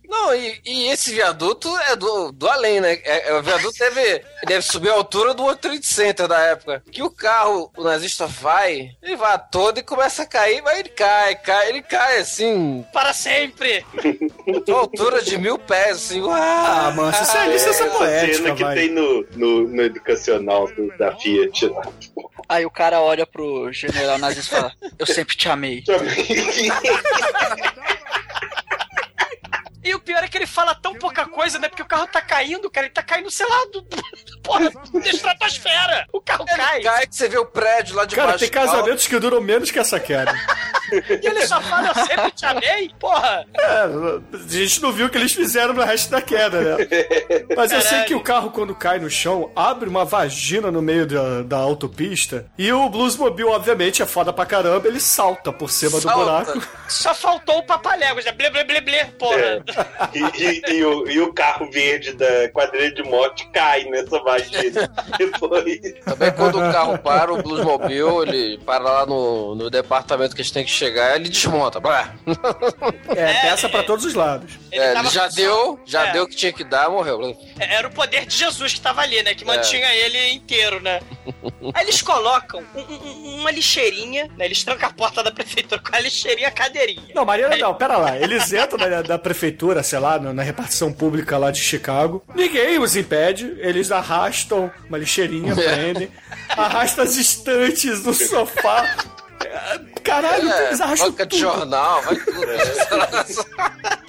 Não, e, e esse viaduto é do, do além, né? É, é- o viaduto deve, deve subir a altura do World Trade Center da época. Que o carro, o nazista vai, ele vai todo e começa a cair, mas ele cai, cai, ele cai assim, Para sempre! a altura de mil pés, assim. Uau, Ah, mano, isso é licença Essa poética, cena que vai. tem no, no, no educacional do- da Fiat lá. Aí o cara olha pro general nazista e fala: Eu sempre te amei. E o pior é que ele fala tão pouca coisa, né? Porque o carro tá caindo, cara. Ele tá caindo, sei lá, do, porra, da estratosfera. O carro cai. cai que você vê o prédio lá de Cara, baixo. tem casamentos que duram menos que essa queda. E ele só fala, eu sempre te amei. Porra. É, a gente não viu o que eles fizeram no resto da queda, né? Mas eu sei Caralho. que o carro, quando cai no chão, abre uma vagina no meio da, da autopista. E o Bluesmobile, obviamente, é foda pra caramba. Ele salta por cima do buraco. Só faltou o papaléguas, né? Blê, blé, blé, blé, porra. E, e- e o, e o carro verde da quadrilha de morte cai nessa vagina. Depois. Também quando o carro para, o Bluesmobile, ele para lá no, no departamento que a gente tem que chegar, ele desmonta. É, peça pra todos os lados. Ele É, ele já só- deu, já É. deu o que tinha que dar, morreu. Era o poder de Jesus que tava ali, né? Que É. mantinha ele inteiro, né? Aí eles colocam um- um- uma lixeirinha, né? Eles trancam a porta da prefeitura com a lixeirinha cadeirinha. Não, Mariana, não, pera lá. Eles entram na, da prefeitura, sei lá, na, na repartição pública lá de Chicago. Ninguém os impede. Eles arrastam uma lixeirinha, prendem. Arrastam as estantes no sofá. É, Caralho, eles É, arrastam banca de tudo. jornal, vai tudo.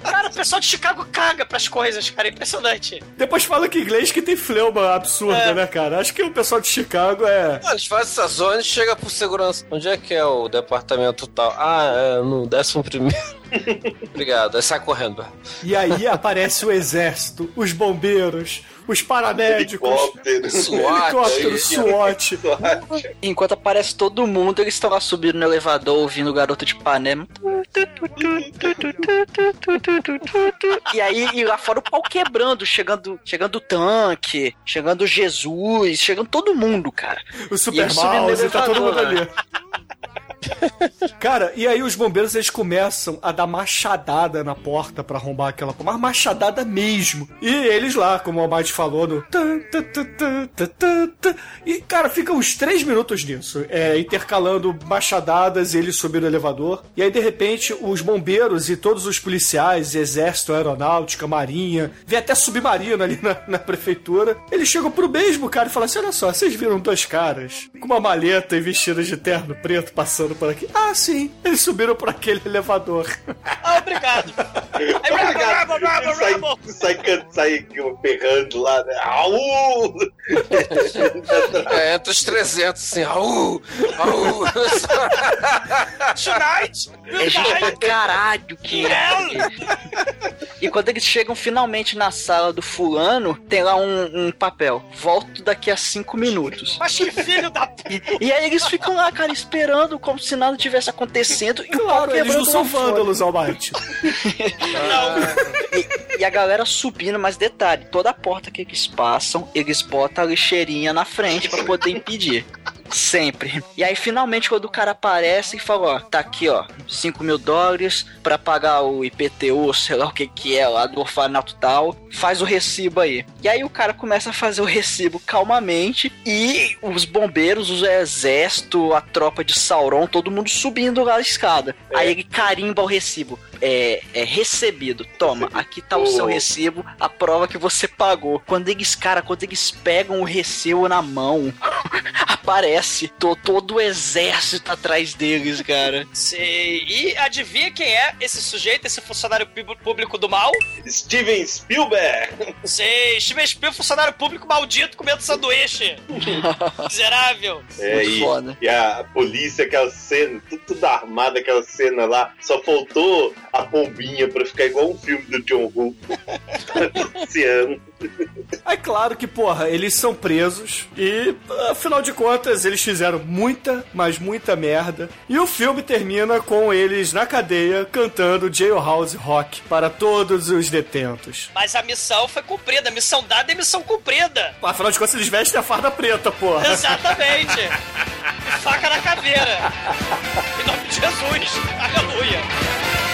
Cara, o pessoal de Chicago caga pras coisas, cara. É impressionante. Depois fala que inglês que tem fleuma absurda, É. né, cara? Acho que o pessoal de Chicago é. Ah, Eles fazem essa zona e chega por segurança. Onde é que é o departamento tal? Ah, é no décimo primeiro. Obrigado. Aí sai correndo. E aí aparece o exército, os bombeiros, os paramédicos, Helicóptero. helicóptero, SWAT. Enquanto aparece todo mundo, eles estão lá subindo no elevador ouvindo o garoto de Ipanema. E aí, e lá fora o pau quebrando, chegando, chegando o tanque, chegando Jesus, chegando todo mundo, cara. O Super Mouse, tá todo mundo elevador, ali. Cara, e aí os bombeiros eles começam a dar machadada na porta pra arrombar aquela porta, mas machadada mesmo. E eles lá, como o Almighty falou, no. E, cara, fica uns três minutos nisso, é, intercalando machadadas e eles subindo o elevador. E aí, de repente, os bombeiros e todos os policiais, exército, aeronáutica, marinha, vem até submarino ali na, na prefeitura. Eles chegam pro mesmo cara e falam assim: olha só, vocês viram dois caras com uma maleta e vestidos de terno preto passando por aqui? Ah, sim, eles subiram por aquele elevador. Ah, obrigado. Aí, bravo, bravo, bravo, sai, bravo. sai, can- sai berrando lá, né? Au! É, entre os 300, assim, au, au. Tonight, É gente pra caralho que é. E quando eles chegam finalmente na sala do fulano, tem lá um, um papel. Volto daqui a cinco minutos. Mas que filho da p... E aí eles ficam lá, cara, esperando como se nada tivesse acontecendo. E Claro, eles não são vândalos, Almighty. E, e a galera subindo, mas detalhe, toda a porta que eles passam, eles botam a lixeirinha na frente pra poder impedir. Sempre. E aí, finalmente, quando o cara aparece e fala, ó, tá aqui, ó, 5 mil dólares pra pagar o IPTU, sei lá o que que é lá do orfanato tal, faz o recibo aí. E aí o cara começa a fazer o recibo calmamente e os bombeiros, o exército, a tropa de Sauron, todo mundo subindo lá a escada. Aí ele carimba o recibo. É, é recebido. Toma, aqui tá o seu recibo, a prova que você pagou. Quando eles, cara, quando eles pegam o recibo na mão, aparece to- todo o exército atrás deles, cara. Sei. E adivinha quem é esse sujeito, esse funcionário público- do mal? Steven Spielberg! Sei, Steven Spielberg, funcionário público maldito comendo sanduíche. Miserável. É, e, e a polícia, aquela cena, tudo, tudo armado, aquela cena lá, só faltou a bombinha pra ficar igual um filme do John Woo. Esse ano. É claro que, porra, eles são presos e, afinal de contas, eles fizeram muita, mas muita merda. E o filme termina com eles na cadeia cantando Jailhouse Rock para todos os detentos. Mas a missão foi cumprida, a missão dada é missão cumprida. Afinal de contas, eles vestem a farda preta, porra. Exatamente. Faca na caveira. Em nome de Jesus. Aleluia.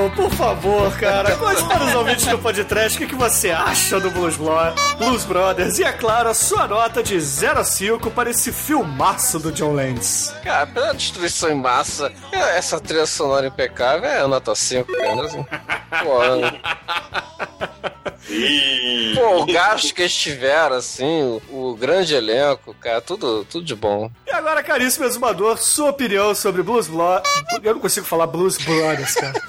Por favor, cara, conte para os ouvintes do podcast o que, que você acha do Blues, Blo- Blues Brothers e, é claro, a sua nota de 0 a 5 para esse filmaço do John Landis. Cara, pela destruição em massa, essa trilha sonora impecável é nota 5, cara. Assim. Pô, o gasto que eles tiveram, assim, o, o grande elenco, cara, tudo, tudo de bom. E agora, caríssimo exumador, sua opinião sobre Blues Blo... Eu não consigo falar Blues Brothers, cara.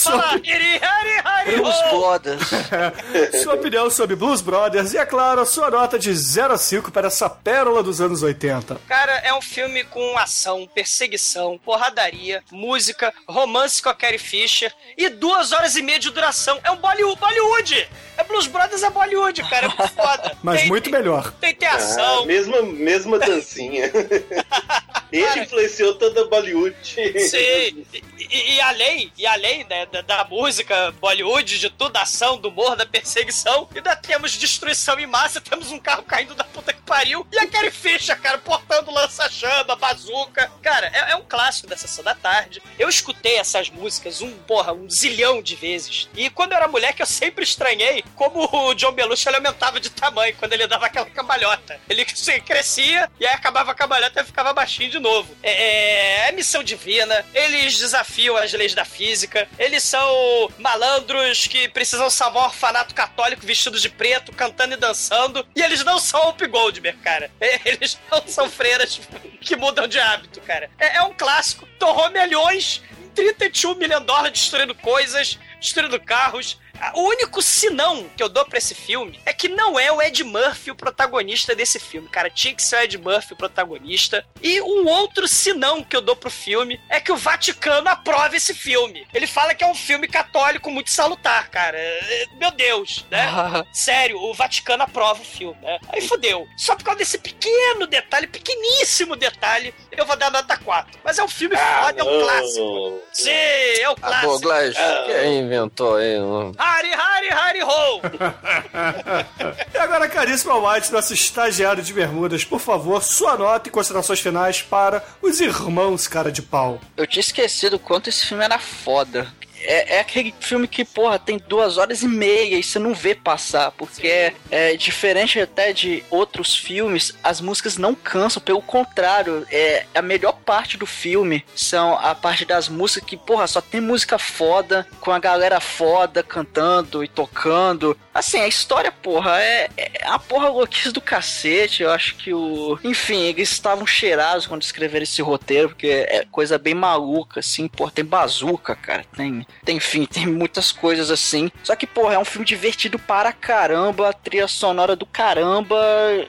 Fala, hari, hari, Blues. Brothers. sua opinião sobre Blues Brothers e, é claro, a sua nota de 0 a 5 para essa pérola dos anos 80. Cara, é um filme com ação, perseguição, porradaria, música, romance com a Carrie Fisher e duas horas e meia de duração. É um Bollywood. Bollywood. É Blues Brothers, é Bollywood, cara. É muito foda. Mas Tem- muito melhor. Tem, tem ação. Ah, mesma, mesma dancinha. Ele influenciou toda a Bollywood. Sim, e, e- e além, e além né, da, da música Bollywood, de tudo, da ação, do humor, da perseguição, ainda temos destruição em massa, temos um carro caindo da puta que pariu. E a Carrie Fisher, cara, portando lança-chama, bazuca. Cara, é, é um clássico da sessão da tarde. Eu escutei essas músicas um, porra, um zilhão de vezes. E quando eu era moleque, eu sempre estranhei como o John Belushi ele aumentava de tamanho quando ele dava aquela cambalhota. Ele assim, crescia e aí acabava a cambalhota e ficava baixinho de novo. É, é missão divina, eles desafiam as leis da física, eles são malandros que precisam salvar um orfanato católico vestidos de preto, cantando e dançando, e eles não são Whoopi Goldberg, cara. Eles não são freiras que mudam de hábito, cara. É, é um clássico, torrou milhões, 31 milhões de dólares destruindo coisas, destruindo carros. O único sinão que eu dou pra esse filme é que não é o Ed Murphy o protagonista desse filme, cara. Tinha que ser o Ed Murphy o protagonista. E um outro sinão que eu dou pro filme é que o Vaticano aprova esse filme. Ele fala que é um filme católico muito salutar, cara. É, Meu Deus, né? Sério, o Vaticano aprova o filme, né? Aí fodeu. Só por causa desse pequeno detalhe, pequeníssimo detalhe, eu vou dar nota 4. Mas é um filme foda, é um clássico. Sim, é o Ah, clássico. Douglas, quem inventou aí? um- Hari, Hari, Hari, Ho! E agora, caríssimo White, nosso estagiário de bermudas, por favor, sua nota e considerações finais para os irmãos cara de pau. Eu tinha esquecido o quanto esse filme era foda. É, é aquele filme que, porra, tem duas horas e meia e você não vê passar, porque é, é diferente até de outros filmes, as músicas não cansam, pelo contrário, é a melhor parte do filme são a parte das músicas que, porra, só tem música foda, com a galera foda cantando e tocando. Assim, a história, porra, é, é uma porra louquice do cacete. Eu acho que o. Enfim, eles estavam cheirados quando escreveram esse roteiro, porque é coisa bem maluca, assim, porra, tem bazuca, cara. Tem, tem, enfim, tem muitas coisas assim. Só que, porra, é um filme divertido para caramba, a trilha sonora do caramba,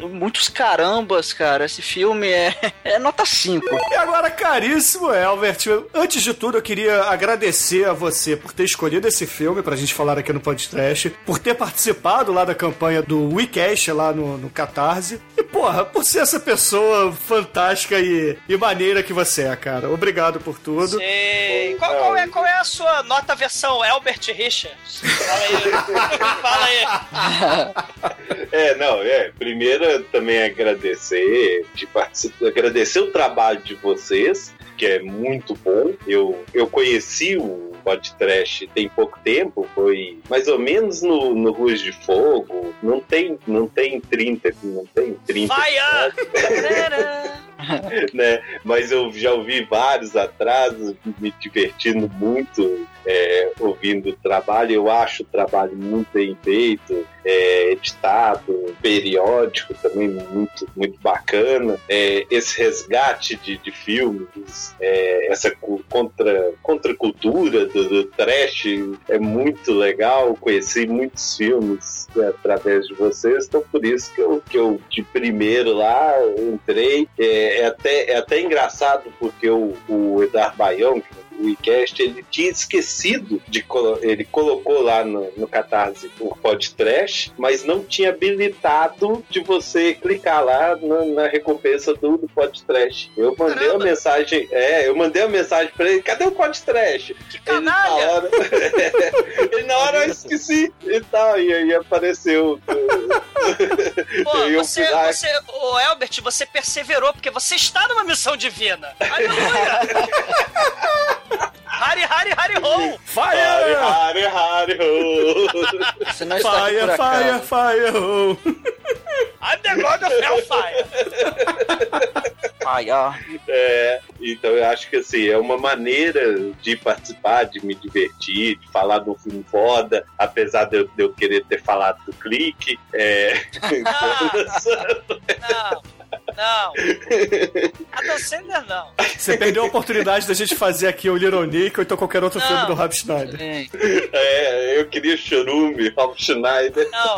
muitos carambas, cara. Esse filme é, é nota 5. E agora, caríssimo Elbert, antes de tudo eu queria agradecer a você por ter escolhido esse filme pra gente falar aqui no podcast, por ter participado lá da campanha do WeCast lá no, no Catarse. E, porra, por ser essa pessoa fantástica e, e maneira que você é, cara. Obrigado por tudo. Sei. Qual, qual é, qual é a sua nota versão Albert Richards? Fala aí. Fala aí. É, não, é. Primeiro também agradecer, de participar, agradecer o trabalho de vocês, que é muito bom. Eu, eu conheci o podcast tem pouco tempo, foi mais ou menos no, no Ruas de Fogo. Não tem, não tem 30, não tem 30. né? Mas eu já ouvi vários atrasos, me divertindo muito é, ouvindo o trabalho. Eu acho o trabalho muito bem feito, é, editado, periódico também muito, muito bacana. É, esse resgate de, de filmes, é, essa contra, contracultura do, do trash é muito legal. Conheci muitos filmes através de vocês, então por isso que eu, que eu de primeiro lá entrei. É, é até, é até engraçado porque o, o Edar Baião, que o WeCast, ele tinha esquecido de colo- ele colocou lá no, no Catarse o podcast, mas não tinha habilitado de você clicar lá na, na recompensa do, do podcast. Eu mandei uma mensagem, é, eu mandei uma mensagem pra ele, cadê o podcast? Que Ele na hora, ele na hora eu esqueci e tal, e aí apareceu. Pô, Eu ia você, opinar. você, ô Albert, você perseverou, porque você está numa missão divina. Aleluia! Hari, Hari, Hari, Ho! Hari, Hari, Hari, ho. Você não está aqui Fire, por fire, acaso. fire, oh. I'm the God of Hellfire! Ai, ó. É, então eu acho que assim, é uma maneira de participar, de me divertir, de falar de um filme foda, apesar de eu, de eu querer ter falado do clique. É, Não, não. Adam Sandler, não. Você perdeu a oportunidade da gente fazer aqui o Little Nick ou então qualquer outro Não. filme do Rob Schneider. é, eu queria Chorume, Rob Schneider. Não.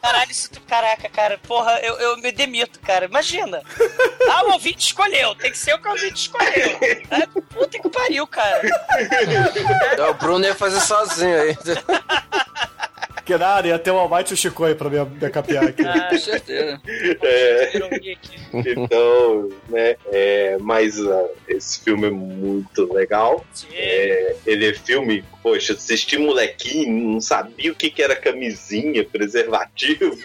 Caralho, isso tu, caraca, cara, porra, eu, eu me demito, cara. Imagina. Ah, o ouvinte escolheu, tem que ser o que o ouvinte escolheu. É, puta que pariu, cara. É, o Bruno ia fazer sozinho aí. Que nada, ia ter o Almighty e o Chico aí pra me, me capiar aqui. Ah, certeza. É, então, né, é, mas ah, esse filme é muito legal. É, ele é filme, poxa, assisti molequinho, não sabia o que, que era camisinha, preservativo.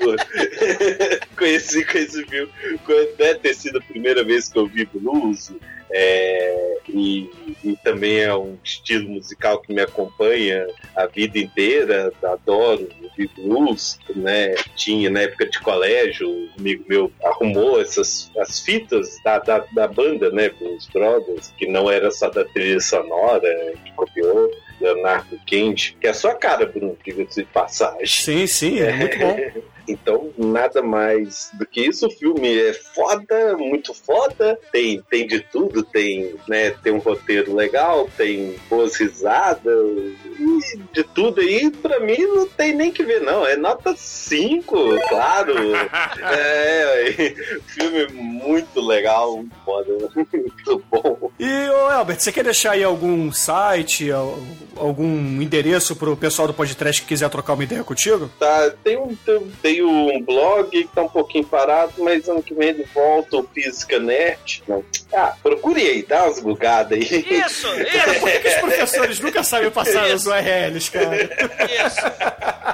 Conheci com esse filme, quando deve ter sido a primeira vez que eu vi blues. É, e, e também é um estilo musical que me acompanha a vida inteira, adoro ouvir blues, né? Tinha na época de colégio, um amigo meu arrumou essas as fitas da, da, da banda, né? Blues Brothers, que não era só da trilha sonora, que copiou. Leonardo Kendi, que é a sua cara, Bruno, diga-se de passagem. Sim, sim, é muito bom. Então, nada mais do que isso. O filme é foda, muito foda. Tem, tem de tudo. Tem, né, tem um roteiro legal, tem boas risadas. De tudo aí, pra mim, não tem nem que ver, não. É nota 5, claro. é, filme muito legal, muito foda. Muito bom. E, ô Albert, você quer deixar aí algum site, al- algum endereço pro pessoal do podcast que quiser trocar uma ideia contigo? Tá, tem um, tem- tem um blog que tá um pouquinho parado, mas ano que vem ele volta, o Física Nerd. Não. Ah, procure aí, dá umas bugadas aí. Isso, Cara, por que, que os isso. professores nunca sabem passar os URLs, cara?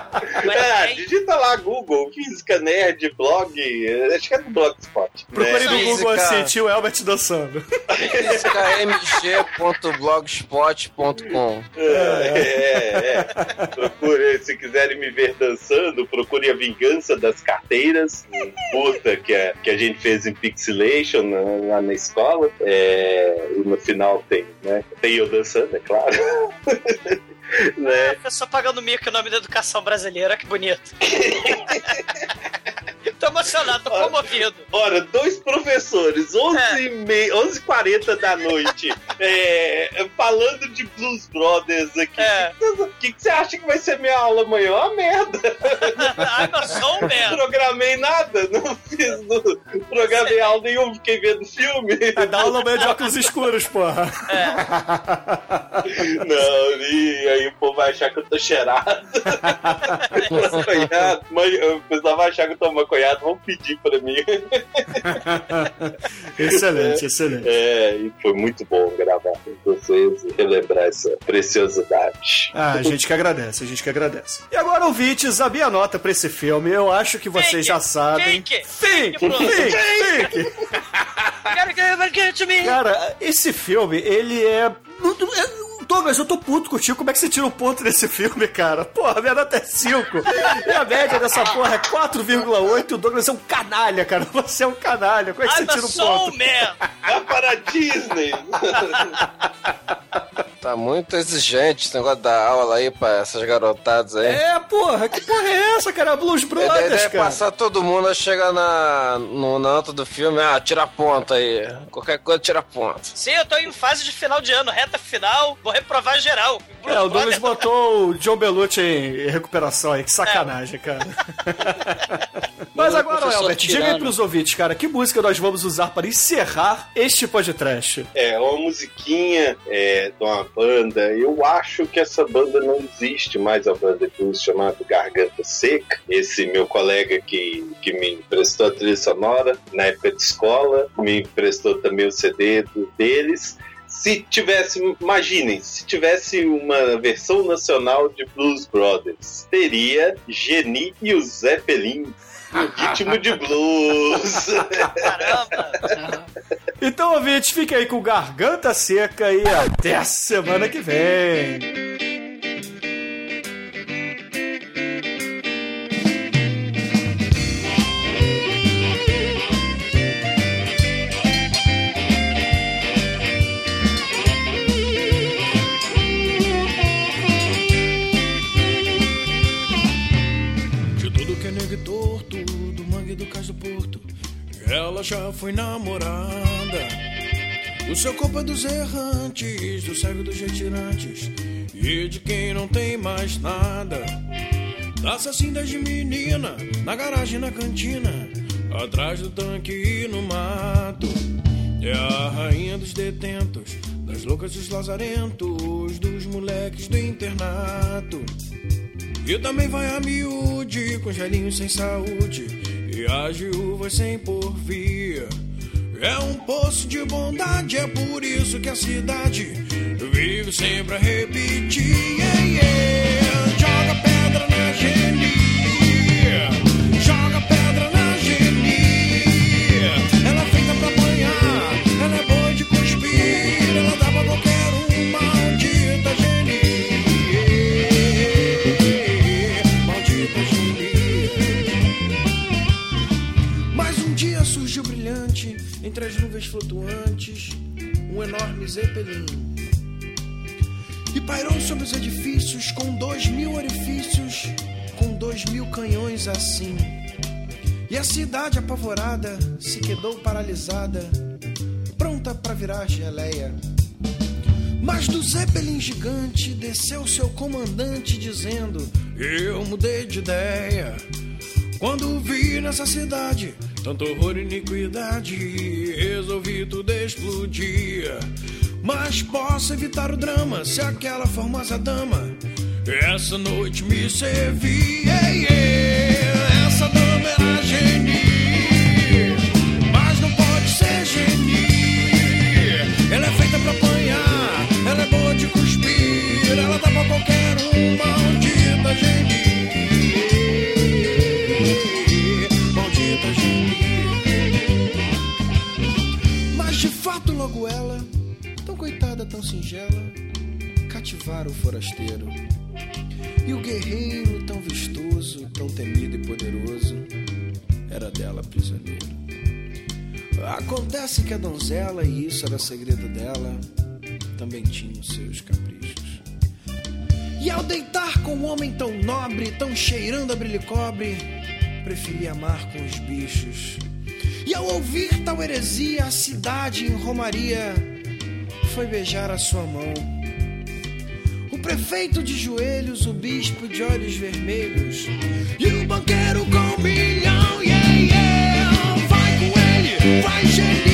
É, digita lá Google, Física Nerd, blog, acho que é do Blogspot. Procure né? no Google assim, tio Albert dançando. mg.blogspot.com É, é, é. Procure, se quiserem me ver dançando, procure a Vingança das Carteiras, um curta que, é, que a gente fez em Pixelation né, lá na escola. É, e no final tem, né? Tem eu dançando, é claro. né? Professor pagando mico em nome da educação brasileira, que bonito. tô emocionado, tô comovido. Ora, dois professores, 11 e meia- 11h40 da noite, é, falando de Blues Brothers aqui. O que, que você acha que vai ser minha aula amanhã? Uma merda. Ai, mas só um merda. Programei nada, não fiz, não, programei aula nenhuma, fiquei vendo filme. Dá aula meio de óculos escuros, porra. Não, e aí o povo vai achar que eu tô cheirado. maconhado. Mas o pessoal vai achar que eu tô maconhado, vão pedir pra mim. excelente, excelente. É, e foi muito bom gravar com vocês e relembrar essa preciosidade. Ah, a gente que agradece, a gente que agradece. E agora, ouvintes, a minha nota pra esse filme, eu acho que vocês já sabem. Give, give it to me. Cara, esse filme, ele é. É- Douglas, eu tô puto contigo. Como é que você tira um ponto desse filme, cara? Porra, minha nota é 5. E a média dessa porra é 4,8. O Douglas é um canalha, cara. Você é um canalha. Como é que você I'm a tira um soul ponto? man. Vai para a Disney! Tá muito exigente esse negócio da aula aí pra essas garotadas aí. É, porra, que porra é essa, cara? Blues A Brothers, ideia é cara. passar todo mundo a chegar na, no, na nota do filme, ah, tira ponta aí. Qualquer coisa tira ponta. Sim, eu tô em fase de final de ano, reta final, vou reprovar geral. É, o Douglas botou o John Belushi em recuperação aí. Que sacanagem, cara. Mas agora, Albert, diga aí pros ouvintes, cara, que música nós vamos usar para encerrar este podcast? É uma musiquinha é, de uma banda. Eu acho que essa banda não existe mais, a banda blues chamada Garganta Seca. Esse meu colega que, que me emprestou a trilha sonora na época de escola, me emprestou também o CD deles. Se tivesse, imaginem, se tivesse uma versão nacional de Blues Brothers, teria Geni e o Zeppelin no ritmo de blues. Então, ouvintes, fiquem aí com garganta seca e até a semana que vem. Já foi namorada. Do seu corpo é dos errantes, do cego dos retirantes, e de quem não tem mais nada. Da assassina de menina, na garagem, na cantina, atrás do tanque e no mato. É a rainha dos detentos, das loucas dos lazarentos, dos moleques do internato. E também vai a miúde com gelinho sem saúde e viúvas sem porvia. É um poço de bondade, é por isso que a cidade vive sempre a repetir. Yeah, yeah. Joga pedra na geni, nuvens flutuantes, um enorme zeppelin. E pairou sobre os edifícios com dois mil orifícios, com dois mil canhões assim. E a cidade apavorada se quedou paralisada, pronta para virar geleia. Mas do Zeppelin gigante desceu seu comandante dizendo: Eu mudei de ideia. Quando vi nessa cidade tanto horror e iniquidade, resolvi tudo explodir. Mas posso evitar o drama se aquela formosa dama essa noite me yeah. Essa dama era geni, logo ela, tão coitada, tão singela, cativara o forasteiro. E o guerreiro, tão vistoso, tão temido e poderoso, era dela prisioneiro. Acontece que a donzela, e isso era segredo dela, também tinha os seus caprichos. E ao deitar com um homem tão nobre, tão cheirando a brilho cobre, preferia amar com os bichos. E ao ouvir tal heresia, a cidade em Romaria foi beijar a sua mão. O prefeito de joelhos, o bispo de olhos vermelhos e o banqueiro com um milhão. Yeah, yeah. Vai com ele, vai gerir.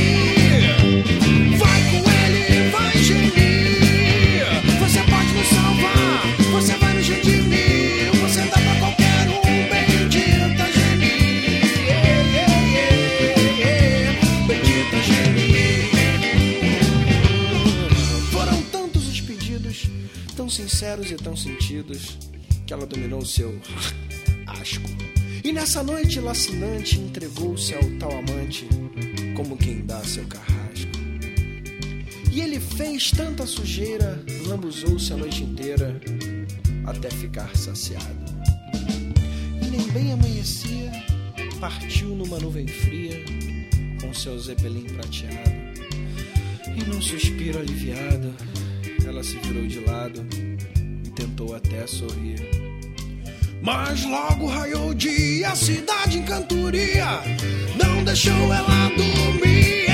Sinceros e tão sentidos, que ela dominou o seu asco. E nessa noite lacinante entregou-se ao tal amante, como quem dá seu carrasco. E ele fez tanta sujeira, lambuzou-se a noite inteira, até ficar saciado. E nem bem amanhecia, partiu numa nuvem fria, com seu zeppelin prateado. E num suspiro aliviado, ela se virou de lado e tentou até sorrir. Mas logo raiou o dia, a cidade em cantoria não deixou ela dormir.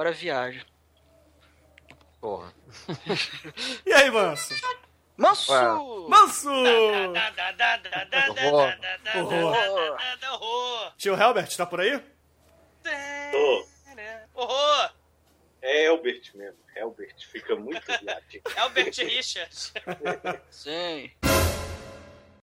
Agora viaja. Porra. E aí, Manso? Manso! Manso! Horror. Horror. Tio Helbert, tá por aí? Tô. Horror! É Elbert mesmo. Elbert fica muito viadinho. Albert Richards. Sim.